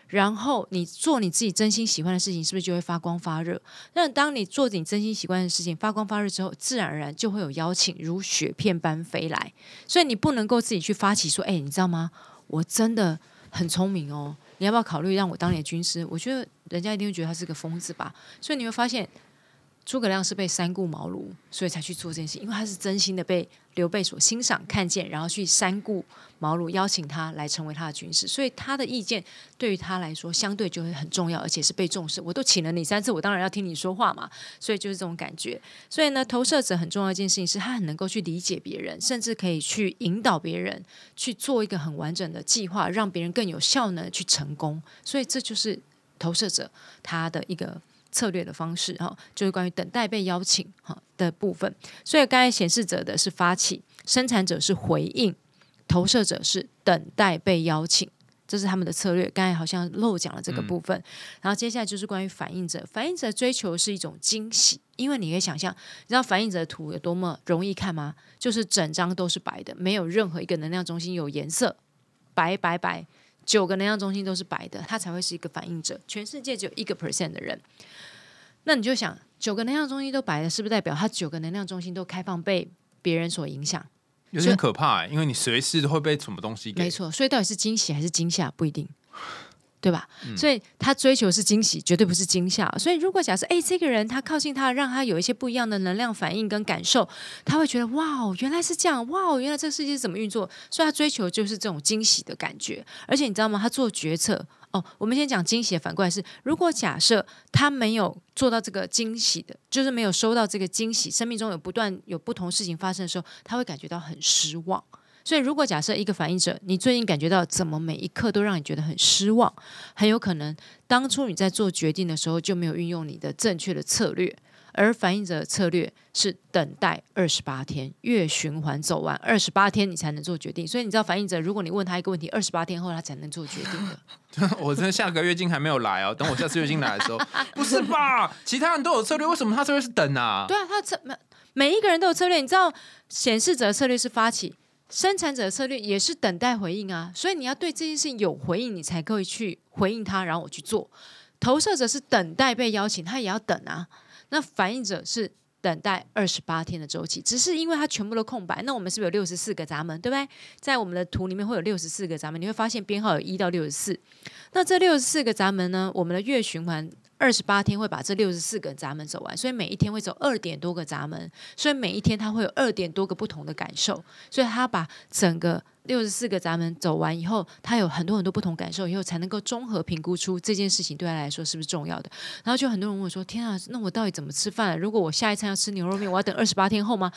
然后你做你自己真心喜欢的事情，是不是就会发光发热？那当你做你真心喜欢的事情，发光发热之后，自然而然就会有邀请如雪片般飞来。所以你不能够自己去发起说：“哎，你知道吗？我真的很聪明哦。”你要不要考虑让我当你的军师？我觉得人家一定会觉得他是个疯子吧。所以你会发现。诸葛亮是被三顾茅庐，所以才去做这件事，因为他是真心的被刘备所欣赏、看见，然后去三顾茅庐邀请他来成为他的军师，所以他的意见对于他来说相对就会很重要，而且是被重视。我都请了你三次，我当然要听你说话嘛。所以就是这种感觉。所以呢，投射者很重要一件事情是他很能够去理解别人，甚至可以去引导别人去做一个很完整的计划，让别人更有效能去成功。所以这就是投射者他的一个。策略的方式哈，就是关于等待被邀请哈的部分。所以刚才显示者的是发起，生产者是回应，投射者是等待被邀请，这是他们的策略。刚才好像漏讲了这个部分。然后接下来就是关于反应者，反应者追求是一种惊喜，因为你可以想象，你知道反应者的图有多么容易看吗？就是整张都是白的，没有任何一个能量中心有颜色，白白白，九个能量中心都是白的，他才会是一个反应者。全世界只有一个 percent 的人。那你就想，九个能量中心都白的，是不是代表他九个能量中心都开放被别人所影响？有点可怕，因为你随时都会被什么东西给。没错，所以到底是惊喜还是惊吓，不一定。对吧？所以他追求是惊喜，绝对不是惊吓。所以如果假设，哎，这个人他靠近他，让他有一些不一样的能量反应跟感受，他会觉得哇哦，原来是这样，哇哦，原来这个世界是怎么运作？所以他追求就是这种惊喜的感觉。而且你知道吗？他做决策哦，我们先讲惊喜，反过来是，如果假设他没有做到这个惊喜的，就是没有收到这个惊喜，生命中有不断有不同事情发生的时候，他会感觉到很失望。所以，如果假设一个反应者，你最近感觉到怎么每一刻都让你觉得很失望，很有可能当初你在做决定的时候就没有运用你的正确的策略。而反应者的策略是等待二十八天，月循环走完二十八天，你才能做决定。所以你知道，反应者如果你问他一个问题，二十八天后他才能做决定的。我真的下个月经还没有来哦，等我下次月经来的时候，不是吧？其他人都有策略，为什么他策略是等啊？对啊，他策每每一个人都有策略。你知道，显示者的策略是发起。生产者的策略也是等待回应啊，所以你要对这件事情有回应，你才可以去回应他，然后我去做。投射者是等待被邀请，他也要等啊。那反应者是等待二十八天的周期，只是因为它全部都空白。那我们是不是有六十四个闸门，对不对？在我们的图里面会有六十四个闸门，你会发现编号有一到六十四。那这六十四个闸门呢，我们的月循环。二十八天会把这六十四个闸门走完，所以每一天会走二点多个闸门，所以每一天他会有二点多个不同的感受，所以他把整个六十四个闸门走完以后，他有很多很多不同感受以后，才能够综合评估出这件事情对他来说是不是重要的。然后就很多人问我说：“天啊，那我到底怎么吃饭？如果我下一餐要吃牛肉面，我要等二十八天后吗？”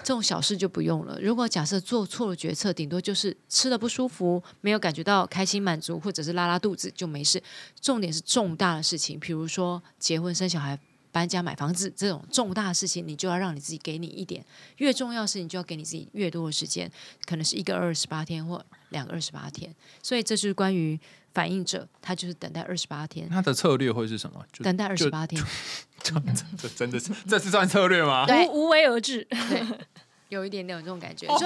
这种小事就不用了。如果假设做错了决策，顶多就是吃的不舒服，没有感觉到开心满足，或者是拉拉肚子就没事。重点是重大的事情，比如说结婚生小孩、搬家买房子这种重大的事情，你就要让你自己给你一点越重要的事情，就要给你自己越多的时间，可能是一个二十八天或两个二十八天。所以这是关于反应者，他就是等待二十八天。他的策略会是什么？等待二十八天。这这真的是这是算策略吗？对，无为而治，对，有一点点有这种感觉，就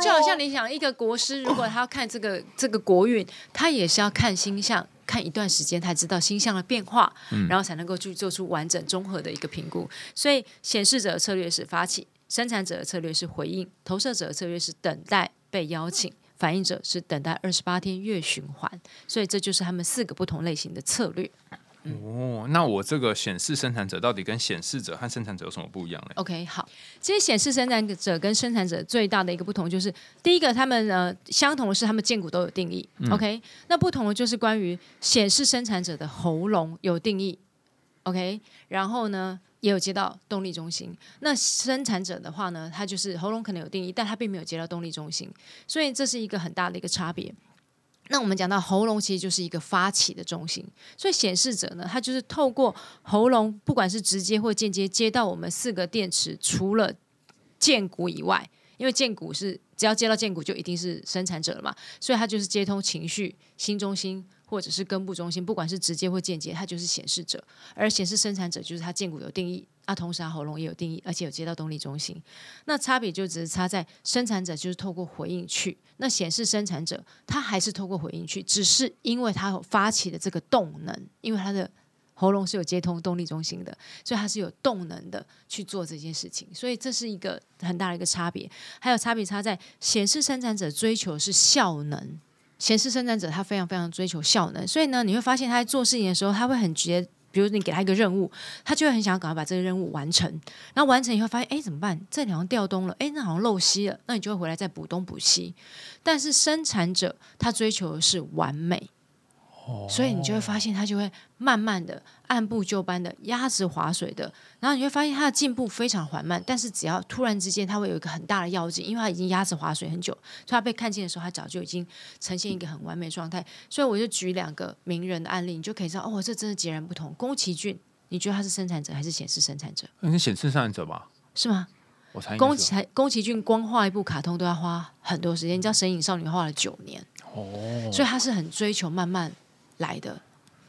就好像你想一个国师，如果他要看这个这个国运，他也是要看星象，看一段时间，才知道星象的变化，然后才能够去做出完整综合的一个评估。所以显示者的策略是发起，生产者的策略是回应，投射者的策略是等待被邀请，反应者是等待二十八天月循环。所以这就是他们四个不同类型的策略。哦，那我这个显示生产者到底跟显示者和生产者有什么不一样呢？OK，好，其实显示生产者跟生产者最大的一个不同就是，第一个他们呃相同的是他们建股都有定义，OK，那不同的就是关于显示生产者的喉咙有定义 OK，然后呢也有接到动力中心。那生产者的话呢，他就是喉咙可能有定义，但他并没有接到动力中心，所以这是一个很大的一个差别。那我们讲到喉咙，其实就是一个发起的中心，所以显示者呢，他就是透过喉咙，不管是直接或间接接到我们四个电池，除了剑骨以外，因为剑骨是只要接到剑骨就一定是生产者了嘛，所以它就是接通情绪、新中心或者是根部中心，不管是直接或间接，它就是显示者，而显示生产者就是它剑骨有定义。啊，同时它，喉咙也有定义，而且有接到动力中心。那差别就只是差在生产者就是透过回应去，那显示生产者他还是透过回应去，只是因为他有发起的这个动能，因为他的喉咙是有接通动力中心的，所以他是有动能的去做这件事情。所以这是一个很大的一个差别。还有差别差在显示生产者追求是效能，前世生产者他非常非常追求效能，所以呢，你会发现他在做事情的时候，他会很直接。比如你给他一个任务，他就会很想要赶快把这个任务完成。然后完成以后发现，哎，怎么办？这里好像掉东了，哎，那好像漏西了。那你就会回来再补东补西。但是生产者他追求的是完美。所以你就会发现，他就会慢慢的按部就班的鸭子划水的，然后你会发现他的进步非常缓慢。但是只要突然之间，他会有一个很大的要紧，因为他已经鸭子划水很久，所以他被看见的时候，他早就已经呈现一个很完美状态。所以我就举两个名人的案例，你就可以知道，哦，这真的截然不同。宫崎骏，你觉得他是生产者还是显示生产者？那是显示生产者吧？是吗？我猜宫崎宫崎骏光画一部卡通都要花很多时间，你知道《神隐少女》画了九年哦，所以他是很追求慢慢。来的，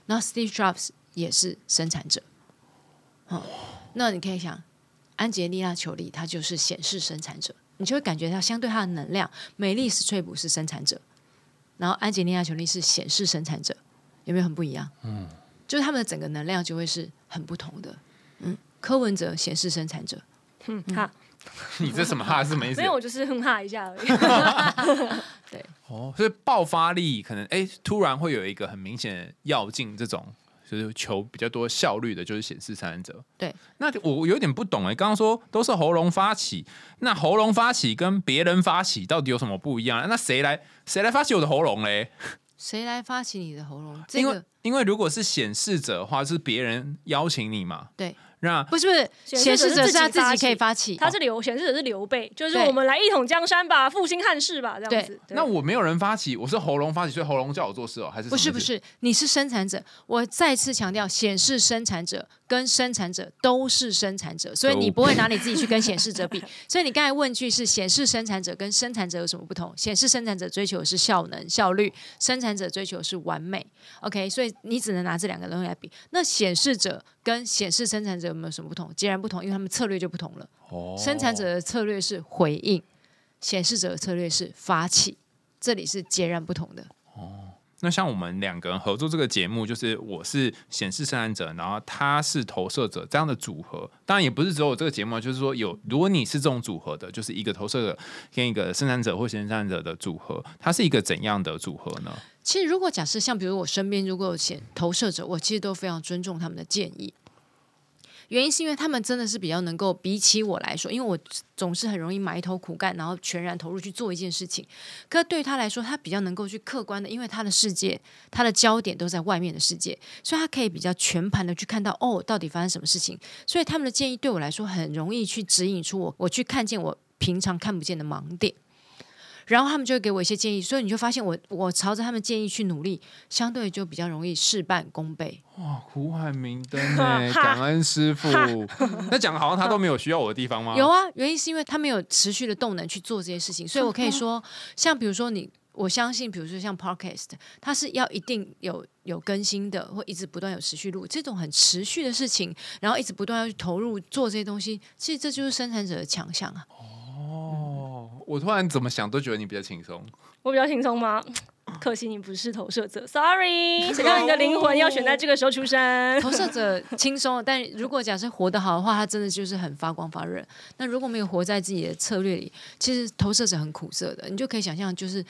然后 Steve Jobs 也是生产者，哦，那你可以想，安吉丽娜·裘丽她就是显示生产者，你就会感觉到相对她的能量，美丽史翠普是生产者，然后安吉丽娜·裘丽是显示生产者，有没有很不一样？嗯，就是他们的整个能量就会是很不同的。嗯，柯文哲显示生产者，嗯，哈，你这什么哈是没意思？没有，我就是哼哈一下而已。对。哦，所以爆发力可能哎，突然会有一个很明显要进这种，就是求比较多效率的，就是显示生产者。对，那我有点不懂哎，刚刚说都是喉咙发起，那喉咙发起跟别人发起到底有什么不一样？那谁来谁来发起我的喉咙嘞？谁来发起你的喉咙？因为因为如果是显示者的话，是别人邀请你嘛？对。那不是不是显示者是他自己可以发起，他是刘显示者是刘备，就是我们来一统江山吧，复兴汉室吧，这样子。那我没有人发起，我是喉咙发起，所以喉咙叫我做事哦，还是不是不是？你是生产者，我再次强调，显示生产者跟生产者都是生产者，所以你不会拿你自己去跟显示者比。所以你刚才问句是显示生产者跟生产者有什么不同？显示生产者追求的是效能效率，生产者追求的是完美。OK，所以你只能拿这两个东西来比。那显示者。跟显示生产者有没有什么不同？截然不同，因为他们策略就不同了。哦，生产者的策略是回应，显示者的策略是发起，这里是截然不同的。哦，那像我们两个人合作这个节目，就是我是显示生产者，然后他是投射者这样的组合。当然也不是只有这个节目，就是说有如果你是这种组合的，就是一个投射者跟一个生产者或显示生产者的组合，它是一个怎样的组合呢？其实，如果假设像比如我身边如果有显投射者，我其实都非常尊重他们的建议。原因是因为他们真的是比较能够比起我来说，因为我总是很容易埋头苦干，然后全然投入去做一件事情。可对于他来说，他比较能够去客观的，因为他的世界，他的焦点都在外面的世界，所以他可以比较全盘的去看到哦，到底发生什么事情。所以他们的建议对我来说，很容易去指引出我，我去看见我平常看不见的盲点。然后他们就会给我一些建议，所以你就发现我我朝着他们建议去努力，相对就比较容易事半功倍。哇，苦海明灯哎，感恩师傅。那讲的好像他都没有需要我的地方吗？有啊，原因是因为他没有持续的动能去做这些事情，所以我可以说，像比如说你，我相信，比如说像 Podcast，它是要一定有有更新的，或一直不断有持续录这种很持续的事情，然后一直不断要去投入做这些东西，其实这就是生产者的强项啊。我突然怎么想都觉得你比较轻松，我比较轻松吗？可惜你不是投射者，Sorry，谁让你的灵魂要选在这个时候出生？投射者轻松，但如果假设活得好的话，他真的就是很发光发热。那如果没有活在自己的策略里，其实投射者很苦涩的。你就可以想象，就是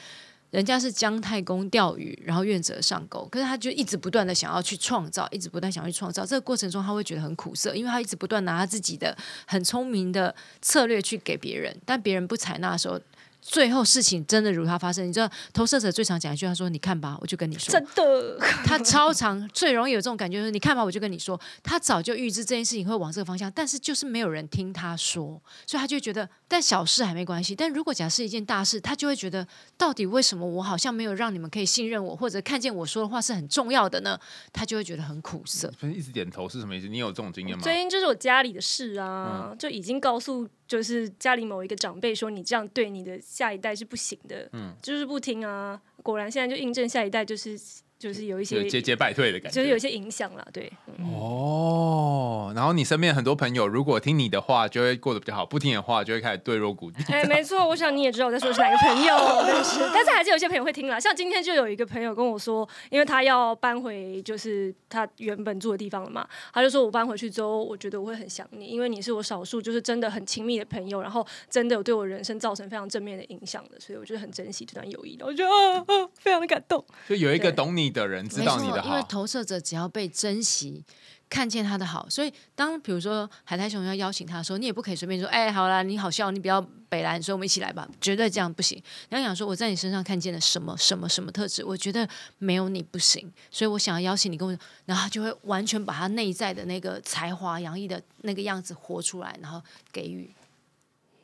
人家是姜太公钓鱼，然后愿者上钩，可是他就一直不断的想要去创造，一直不断想要去创造，这个过程中他会觉得很苦涩，因为他一直不断拿他自己的很聪明的策略去给别人，但别人不采纳的时候，最后事情真的如他发生，你知道投射者最常讲一句他说：“你看吧，我就跟你说。”真的，他超常最容易有这种感觉，就是你看吧，我就跟你说，他早就预知这件事情会往这个方向，但是就是没有人听他说，所以他就觉得，但小事还没关系。但如果假设一件大事，他就会觉得，到底为什么我好像没有让你们可以信任我，或者看见我说的话是很重要的呢？他就会觉得很苦涩。一直点头是什么意思？你有这种经验吗？最近就是我家里的事啊，就已经告诉。就是家里某一个长辈说你这样对你的下一代是不行的，嗯，就是不听啊。果然现在就印证下一代就是。就是有一些节节败退的感觉，就是有一些影响了，对。哦，然后你身边很多朋友，如果听你的话，就会过得比较好；不听的话，就会开始对弱骨。哎，没错，我想你也知道我在说是哪个朋友，但是但是还是有些朋友会听啦。像今天就有一个朋友跟我说，因为他要搬回就是他原本住的地方了嘛，他就说我搬回去之后，我觉得我会很想你，因为你是我少数就是真的很亲密的朋友，然后真的有对我人生造成非常正面的影响的，所以我觉得很珍惜这段友谊的，我觉得啊啊，非常的感动。就有一个懂你。的人知道你的好，因为投射者只要被珍惜，看见他的好，所以当比如说海苔熊要邀请他的时候，你也不可以随便说，哎，好啦，你好笑，你不要北蓝，所以我们一起来吧，绝对这样不行。你要想说，我在你身上看见了什么什么什么特质，我觉得没有你不行，所以我想要邀请你跟我，然后就会完全把他内在的那个才华洋溢的那个样子活出来，然后给予。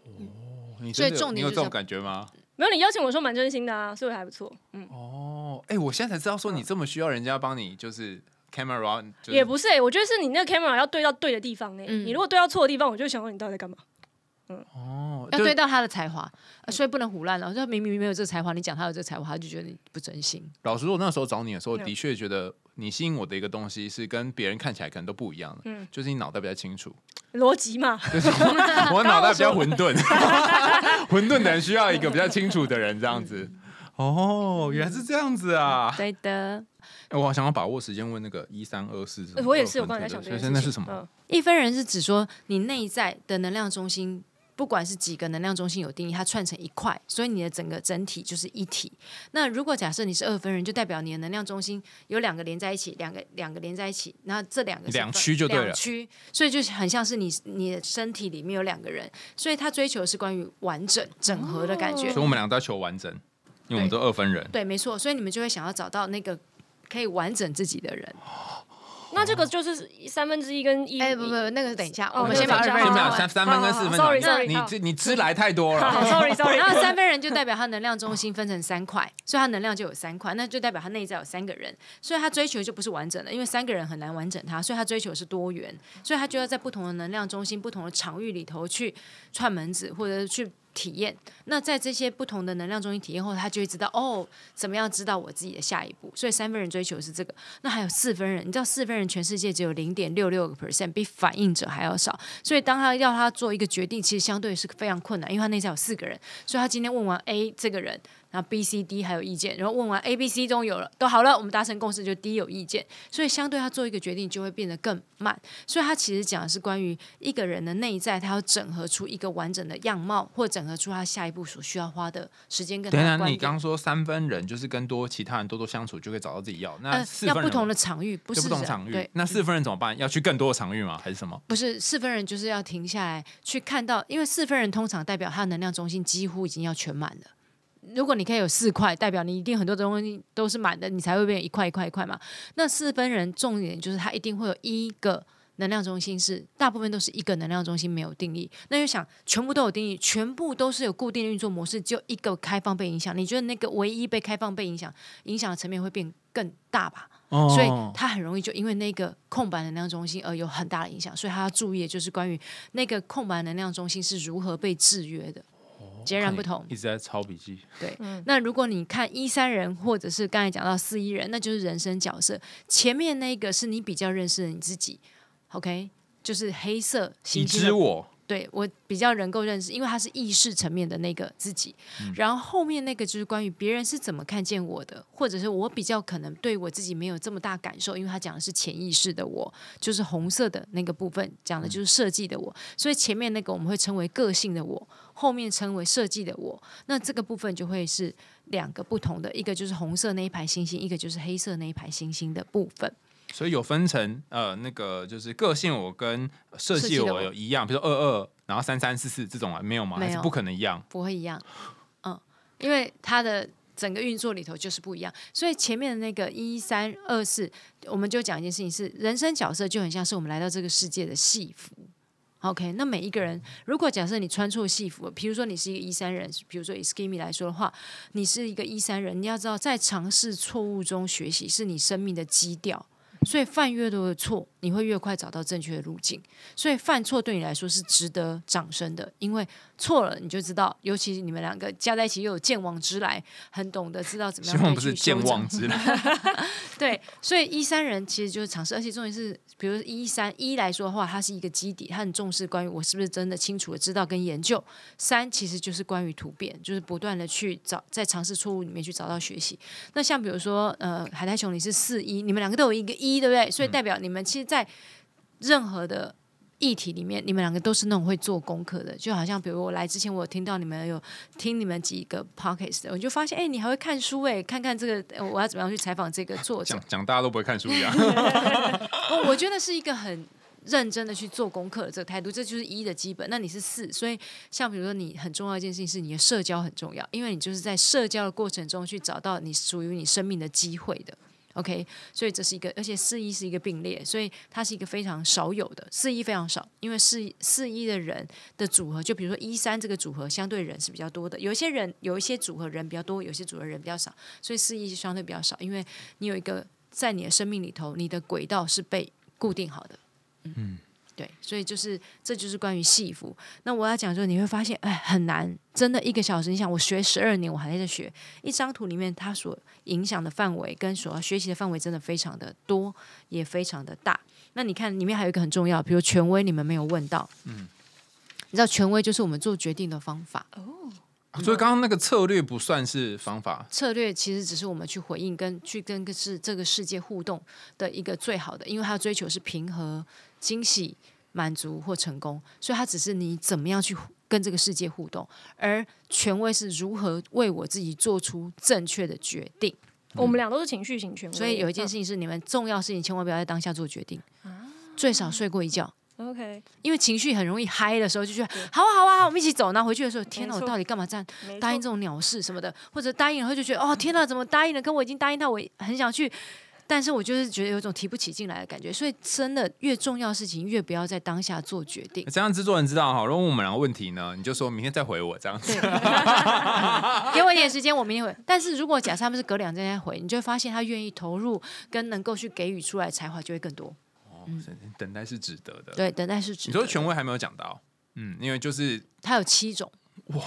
哦，所以重点你有这种感觉吗？没有，你邀请我说蛮真心的啊，所以还不错。嗯，哦，哎，我现在才知道说你这么需要人家帮你，就是 camera，也不是哎，我觉得是你那个 camera 要对到对的地方呢。你如果对到错的地方，我就想问你到底在干嘛。嗯，哦，要对到他的才华，所以不能胡乱了。就明明没有这个才华，你讲他有这个才华，他就觉得你不真心。老实说，我那时候找你的时候，的确觉得你吸引我的一个东西是跟别人看起来可能都不一样的，嗯，就是你脑袋比较清楚。逻辑嘛，我脑袋 比较混沌，混沌的人需要一个比较清楚的人，这样子。哦，原来是这样子啊！对的。我好想要把握时间问那个一三二四，我也是，我刚才想这个。现在是什么？一分人是指说你内在的能量中心。不管是几个能量中心有定义，它串成一块，所以你的整个整体就是一体。那如果假设你是二分人，就代表你的能量中心有两个连在一起，两个两个连在一起，那这两个两区就对了。两区，所以就很像是你你的身体里面有两个人，所以他追求的是关于完整整合的感觉。所以我们两个都要求完整，因为我们都二分人。对，没错。所以你们就会想要找到那个可以完整自己的人。那这个就是三分之一跟一，哎不不，那个等一下，我们先把二分先三三分跟四分。Sorry Sorry，你你知来太多了。Sorry Sorry，然后三分人就代表他能量中心分成三块，所以他能量就有三块，那就代表他内在有三个人，所以他追求就不是完整的，因为三个人很难完整他，所以他追求是多元，所以他就要在不同的能量中心、不同的场域里头去串门子，或者是去。体验，那在这些不同的能量中心体验后，他就会知道哦，怎么样知道我自己的下一步。所以三分人追求是这个，那还有四分人，你知道四分人全世界只有零点六六个 percent，比反应者还要少。所以当他要他做一个决定，其实相对是非常困难，因为他内在有四个人。所以他今天问完 A 这个人。然后 B、C、D 还有意见，然后问完 A、B、C 中有了都好了，我们达成共识，就 D 有意见，所以相对他做一个决定就会变得更慢。所以他其实讲的是关于一个人的内在，他要整合出一个完整的样貌，或整合出他下一步所需要花的时间跟。等等，你刚说三分人就是跟多其他人多多相处就可以找到自己要，那四分要不同的场域，不是不同场域。那四分人怎么办？要去更多的场域吗？还是什么？不是四分人就是要停下来去看到，因为四分人通常代表他的能量中心几乎已经要全满了。如果你可以有四块，代表你一定很多东西都是满的，你才会变一块一块一块嘛。那四分人重点就是它一定会有一个能量中心是大部分都是一个能量中心没有定义。那就想全部都有定义，全部都是有固定的运作模式，就一个开放被影响。你觉得那个唯一被开放被影响，影响的层面会变更大吧？所以它很容易就因为那个空白能量中心而有很大的影响。所以他要注意的就是关于那个空白能量中心是如何被制约的。截然不同，一直在抄笔记。对，那如果你看一三人，或者是刚才讲到四一人，那就是人生角色。前面那个是你比较认识的你自己，OK，就是黑色。已知我。对我比较能够认识，因为他是意识层面的那个自己。然后后面那个就是关于别人是怎么看见我的，或者是我比较可能对我自己没有这么大感受，因为他讲的是潜意识的我，就是红色的那个部分，讲的就是设计的我。所以前面那个我们会称为个性的我，后面称为设计的我。那这个部分就会是两个不同的，一个就是红色那一排星星，一个就是黑色那一排星星的部分。所以有分成，呃，那个就是个性我跟设计我有一样，比如说二二，然后三三四四这种啊，没有吗？还是不可能一样？不会一样。嗯，因为它的整个运作里头就是不一样。所以前面的那个一三二四，我们就讲一件事情是，人生角色就很像是我们来到这个世界的戏服。OK，那每一个人，如果假设你穿错戏服，比如说你是一个一三人，比如说以 Skimmy 来说的话，你是一个一三人，你要知道，在尝试错误中学习是你生命的基调。所以犯越多的错，你会越快找到正确的路径。所以犯错对你来说是值得掌声的，因为错了你就知道。尤其是你们两个加在一起又有健忘之来，很懂得知道怎么样。希望不是健忘之来。对，所以一三人其实就是尝试，而且重点是，比如一三一来说的话，它是一个基底，它很重视关于我是不是真的清楚的知道跟研究。三其实就是关于突变，就是不断的去找，在尝试错误里面去找到学习。那像比如说，呃，海苔熊你是四一，你们两个都有一个一。对不对？所以代表你们其实，在任何的议题里面，你们两个都是那种会做功课的。就好像，比如我来之前，我有听到你们有听你们几个 podcast，我就发现，哎，你还会看书哎，看看这个，我要怎么样去采访这个作者？讲讲大家都不会看书一样。我 我觉得是一个很认真的去做功课的这个态度，这就是一的基本。那你是四，所以像比如说，你很重要一件事情是你的社交很重要，因为你就是在社交的过程中去找到你属于你生命的机会的。OK，所以这是一个，而且四一是一个并列，所以它是一个非常少有的四一非常少，因为四四一的人的组合，就比如说一三这个组合，相对人是比较多的。有一些人有一些组合人比较多，有些组合人比较少，所以四一是相对比较少，因为你有一个在你的生命里头，你的轨道是被固定好的。嗯。对，所以就是这就是关于戏服。那我要讲就是你会发现，哎，很难，真的一个小时。你想，我学十二年，我还在学一张图里面，它所影响的范围跟所要学习的范围真的非常的多，也非常的大。那你看里面还有一个很重要，比如权威，你们没有问到，嗯，你知道权威就是我们做决定的方法哦。所以刚刚那个策略不算是方法，策略其实只是我们去回应跟去跟个是这个世界互动的一个最好的，因为它追求是平和。惊喜、满足或成功，所以它只是你怎么样去跟这个世界互动，而权威是如何为我自己做出正确的决定。我们俩都是情绪型权威，所以有一件事情是你们重要事情，千万不要在当下做决定，最少睡过一觉。OK，因为情绪很容易嗨的时候，就觉得好啊好啊，我们一起走。然后回去的时候，天哪，我到底干嘛这样答应这种鸟事什么的？或者答应了后就觉得哦天哪，怎么答应了？跟我已经答应到，我很想去。但是我就是觉得有种提不起劲来的感觉，所以真的越重要的事情越不要在当下做决定。这样制作人知道哈，如果我们两个问题呢，你就说明天再回我这样子，给我一点时间，我明天回。但是如果假设他们是隔两天再回，你就会发现他愿意投入跟能够去给予出来才华就会更多。哦，等待是值得的。对，等待是值得。你说权威还没有讲到，嗯，因为就是它有七种哇，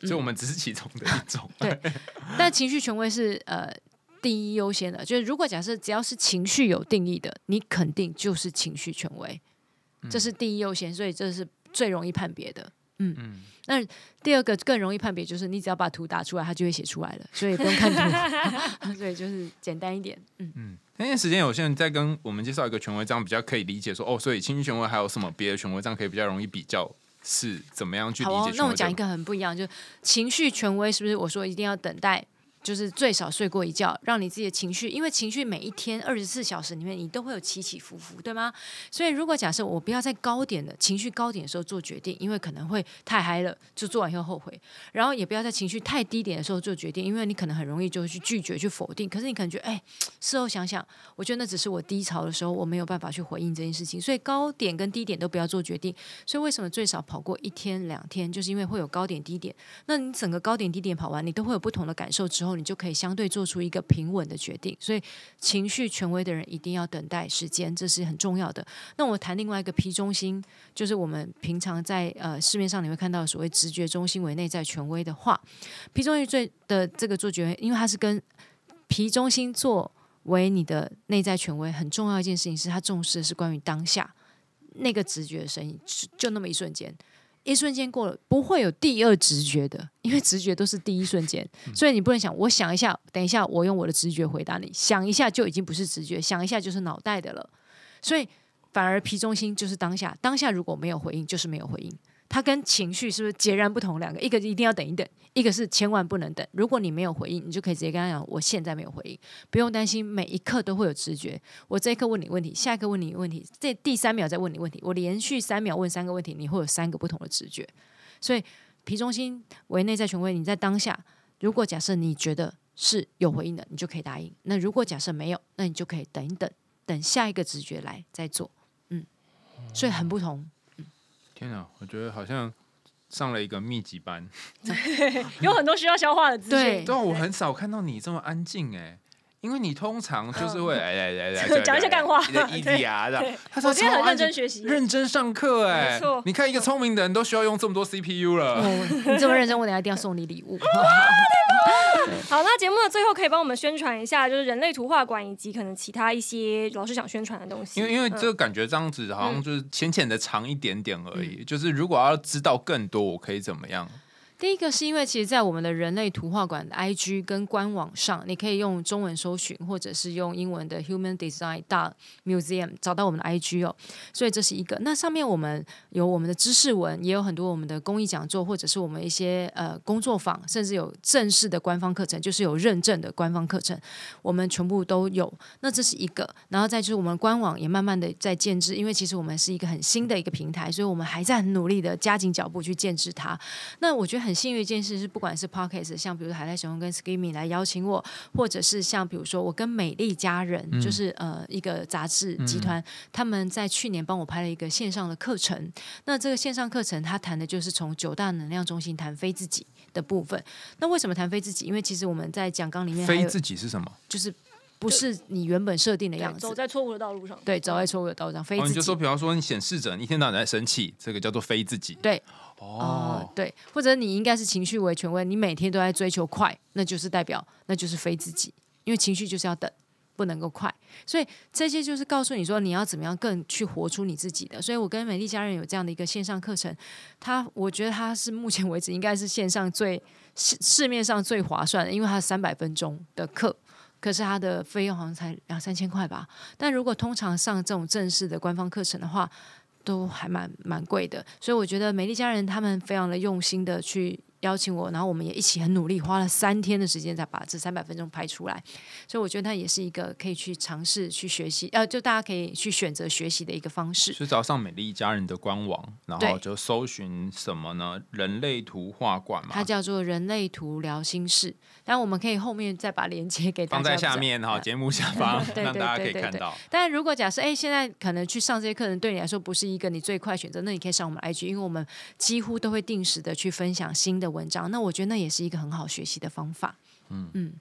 所以我们只是其中的一种。对，但情绪权威是呃。第一优先的，就是如果假设只要是情绪有定义的，你肯定就是情绪权威，这是第一优先，所以这是最容易判别的。嗯嗯，那第二个更容易判别，就是你只要把图打出来，它就会写出来了，所以不用看图，所以就是简单一点。嗯嗯，因为时间有限，再跟我们介绍一个权威，这样比较可以理解。说哦，所以情绪权威还有什么别的权威，这样可以比较容易比较是怎么样去理解。那我讲一个很不一样，就情绪权威是不是？我说一定要等待。就是最少睡过一觉，让你自己的情绪，因为情绪每一天二十四小时里面，你都会有起起伏伏，对吗？所以如果假设我不要在高点的情绪高点的时候做决定，因为可能会太嗨了，就做完以后后悔；然后也不要在情绪太低点的时候做决定，因为你可能很容易就去拒绝、去否定。可是你可能觉得，哎，事后想想，我觉得那只是我低潮的时候，我没有办法去回应这件事情。所以高点跟低点都不要做决定。所以为什么最少跑过一天两天，就是因为会有高点低点。那你整个高点低点跑完，你都会有不同的感受之后。后你就可以相对做出一个平稳的决定，所以情绪权威的人一定要等待时间，这是很重要的。那我谈另外一个 P 中心，就是我们平常在呃市面上你会看到所谓直觉中心为内在权威的话，P 中心最的这个做决，因为它是跟 P 中心作为你的内在权威很重要一件事情，是他重视的是关于当下那个直觉的声音，就那么一瞬间。一瞬间过了，不会有第二直觉的，因为直觉都是第一瞬间，所以你不能想，我想一下，等一下我用我的直觉回答你，想一下就已经不是直觉，想一下就是脑袋的了，所以反而皮中心就是当下，当下如果没有回应，就是没有回应。它跟情绪是不是截然不同？两个，一个一定要等一等，一个是千万不能等。如果你没有回应，你就可以直接跟他讲：“我现在没有回应，不用担心，每一刻都会有直觉。我这一刻问你问题，下一刻问你问题，这第三秒再问你问题，我连续三秒问三个问题，你会有三个不同的直觉。所以，皮中心为内在权威，你在当下如果假设你觉得是有回应的，你就可以答应；那如果假设没有，那你就可以等一等，等下一个直觉来再做。嗯，所以很不同。天哪，我觉得好像上了一个密集班，有很多需要消化的资讯。对，我很少看到你这么安静哎。因为你通常就是会来来来来 讲一些干话，一滴 啊的。我今天很认真学习，认真上课哎。你看一个聪明的人都需要用这么多 CPU 了。你这么认真，我等下一定要送你礼物。好，那节目的最后可以帮我们宣传一下，就是人类图画馆以及可能其他一些老师想宣传的东西。因为因为这个感觉这样子好像就是浅浅的长一点点而已。就是如果要知道更多，我可以怎么样？第一个是因为，其实，在我们的人类图画馆的 IG 跟官网上，你可以用中文搜寻，或者是用英文的 Human Design 大 Museum 找到我们的 IG 哦。所以这是一个。那上面我们有我们的知识文，也有很多我们的公益讲座，或者是我们一些呃工作坊，甚至有正式的官方课程，就是有认证的官方课程，我们全部都有。那这是一个。然后再就是我们官网也慢慢的在建制，因为其实我们是一个很新的一个平台，所以我们还在很努力的加紧脚步去建制它。那我觉得。很幸运一件事是，不管是 Pocket，像比如海苔熊跟 Skimmy 来邀请我，或者是像比如说我跟美丽家人，就是呃一个杂志集团，他们在去年帮我拍了一个线上的课程。那这个线上课程，他谈的就是从九大能量中心谈非自己的部分。那为什么谈非自己？因为其实我们在讲纲里面，非自己是什么？就是。不是你原本设定的样子，走在错误的道路上。对，走在错误的道路上，非自己。你就说，比方说，你显示者，你一天到晚在生气，这个叫做非自己。对，哦，对，或者你应该是情绪为权威，你每天都在追求快，那就是代表那就是非自己，因为情绪就是要等，不能够快。所以这些就是告诉你说，你要怎么样更去活出你自己的。所以我跟美丽家人有这样的一个线上课程，它我觉得它是目前为止应该是线上最市市面上最划算的，因为它三百分钟的课。可是它的费用好像才两三千块吧，但如果通常上这种正式的官方课程的话，都还蛮蛮贵的。所以我觉得美丽家人他们非常的用心的去。邀请我，然后我们也一起很努力，花了三天的时间才把这三百分钟拍出来。所以我觉得它也是一个可以去尝试去学习，呃，就大家可以去选择学习的一个方式。是找上美丽家人的官网，然后就搜寻什么呢？人类图画馆嘛，它叫做人类图聊心事。但我们可以后面再把链接给放在下面哈，节目下方 让大家可以看到。但如果假设哎，现在可能去上这些课程对你来说不是一个你最快选择，那你可以上我们 IG，因为我们几乎都会定时的去分享新的。文章，那我觉得那也是一个很好学习的方法。嗯嗯，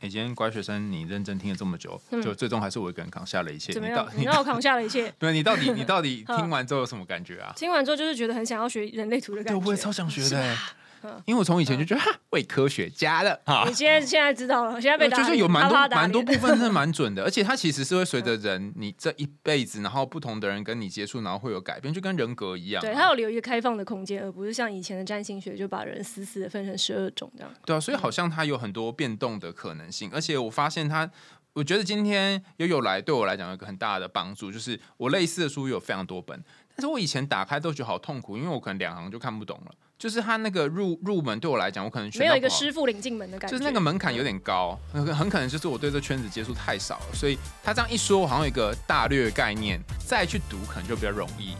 你今天乖学生，你认真听了这么久，就最终还是我一个人扛下了一切。怎么样？你让我扛下了一切？对，你到底你到底 听完之后有什么感觉啊？听完之后就是觉得很想要学人类图的感觉，我也超想学的。因为我从以前就觉得伪科学家的哈，你现在现在知道了，现在被就是有蛮多蛮多部分是蛮准的，而且它其实是会随着人你这一辈子，然后不同的人跟你接触，然后会有改变，就跟人格一样。对，它有留一个开放的空间，而不是像以前的占星学就把人死死的分成十二种这样。对啊，所以好像它有很多变动的可能性，而且我发现它，我觉得今天悠悠来对我来讲有一个很大的帮助，就是我类似的书有非常多本，但是我以前打开都觉得好痛苦，因为我可能两行就看不懂了。就是他那个入入门对我来讲，我可能没有一个师傅领进门的感觉，就是那个门槛有点高，很可能就是我对这圈子接触太少了，所以他这样一说，我好像有一个大略概念，再去读可能就比较容易。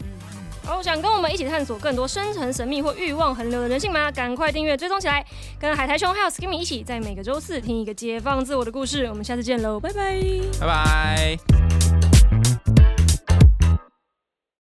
好，想跟我们一起探索更多深层神秘或欲望横流的人性吗？赶快订阅追踪起来，跟海苔兄还有 Skimmy 一起，在每个周四听一个解放自我的故事。我们下次见喽，拜拜，拜拜。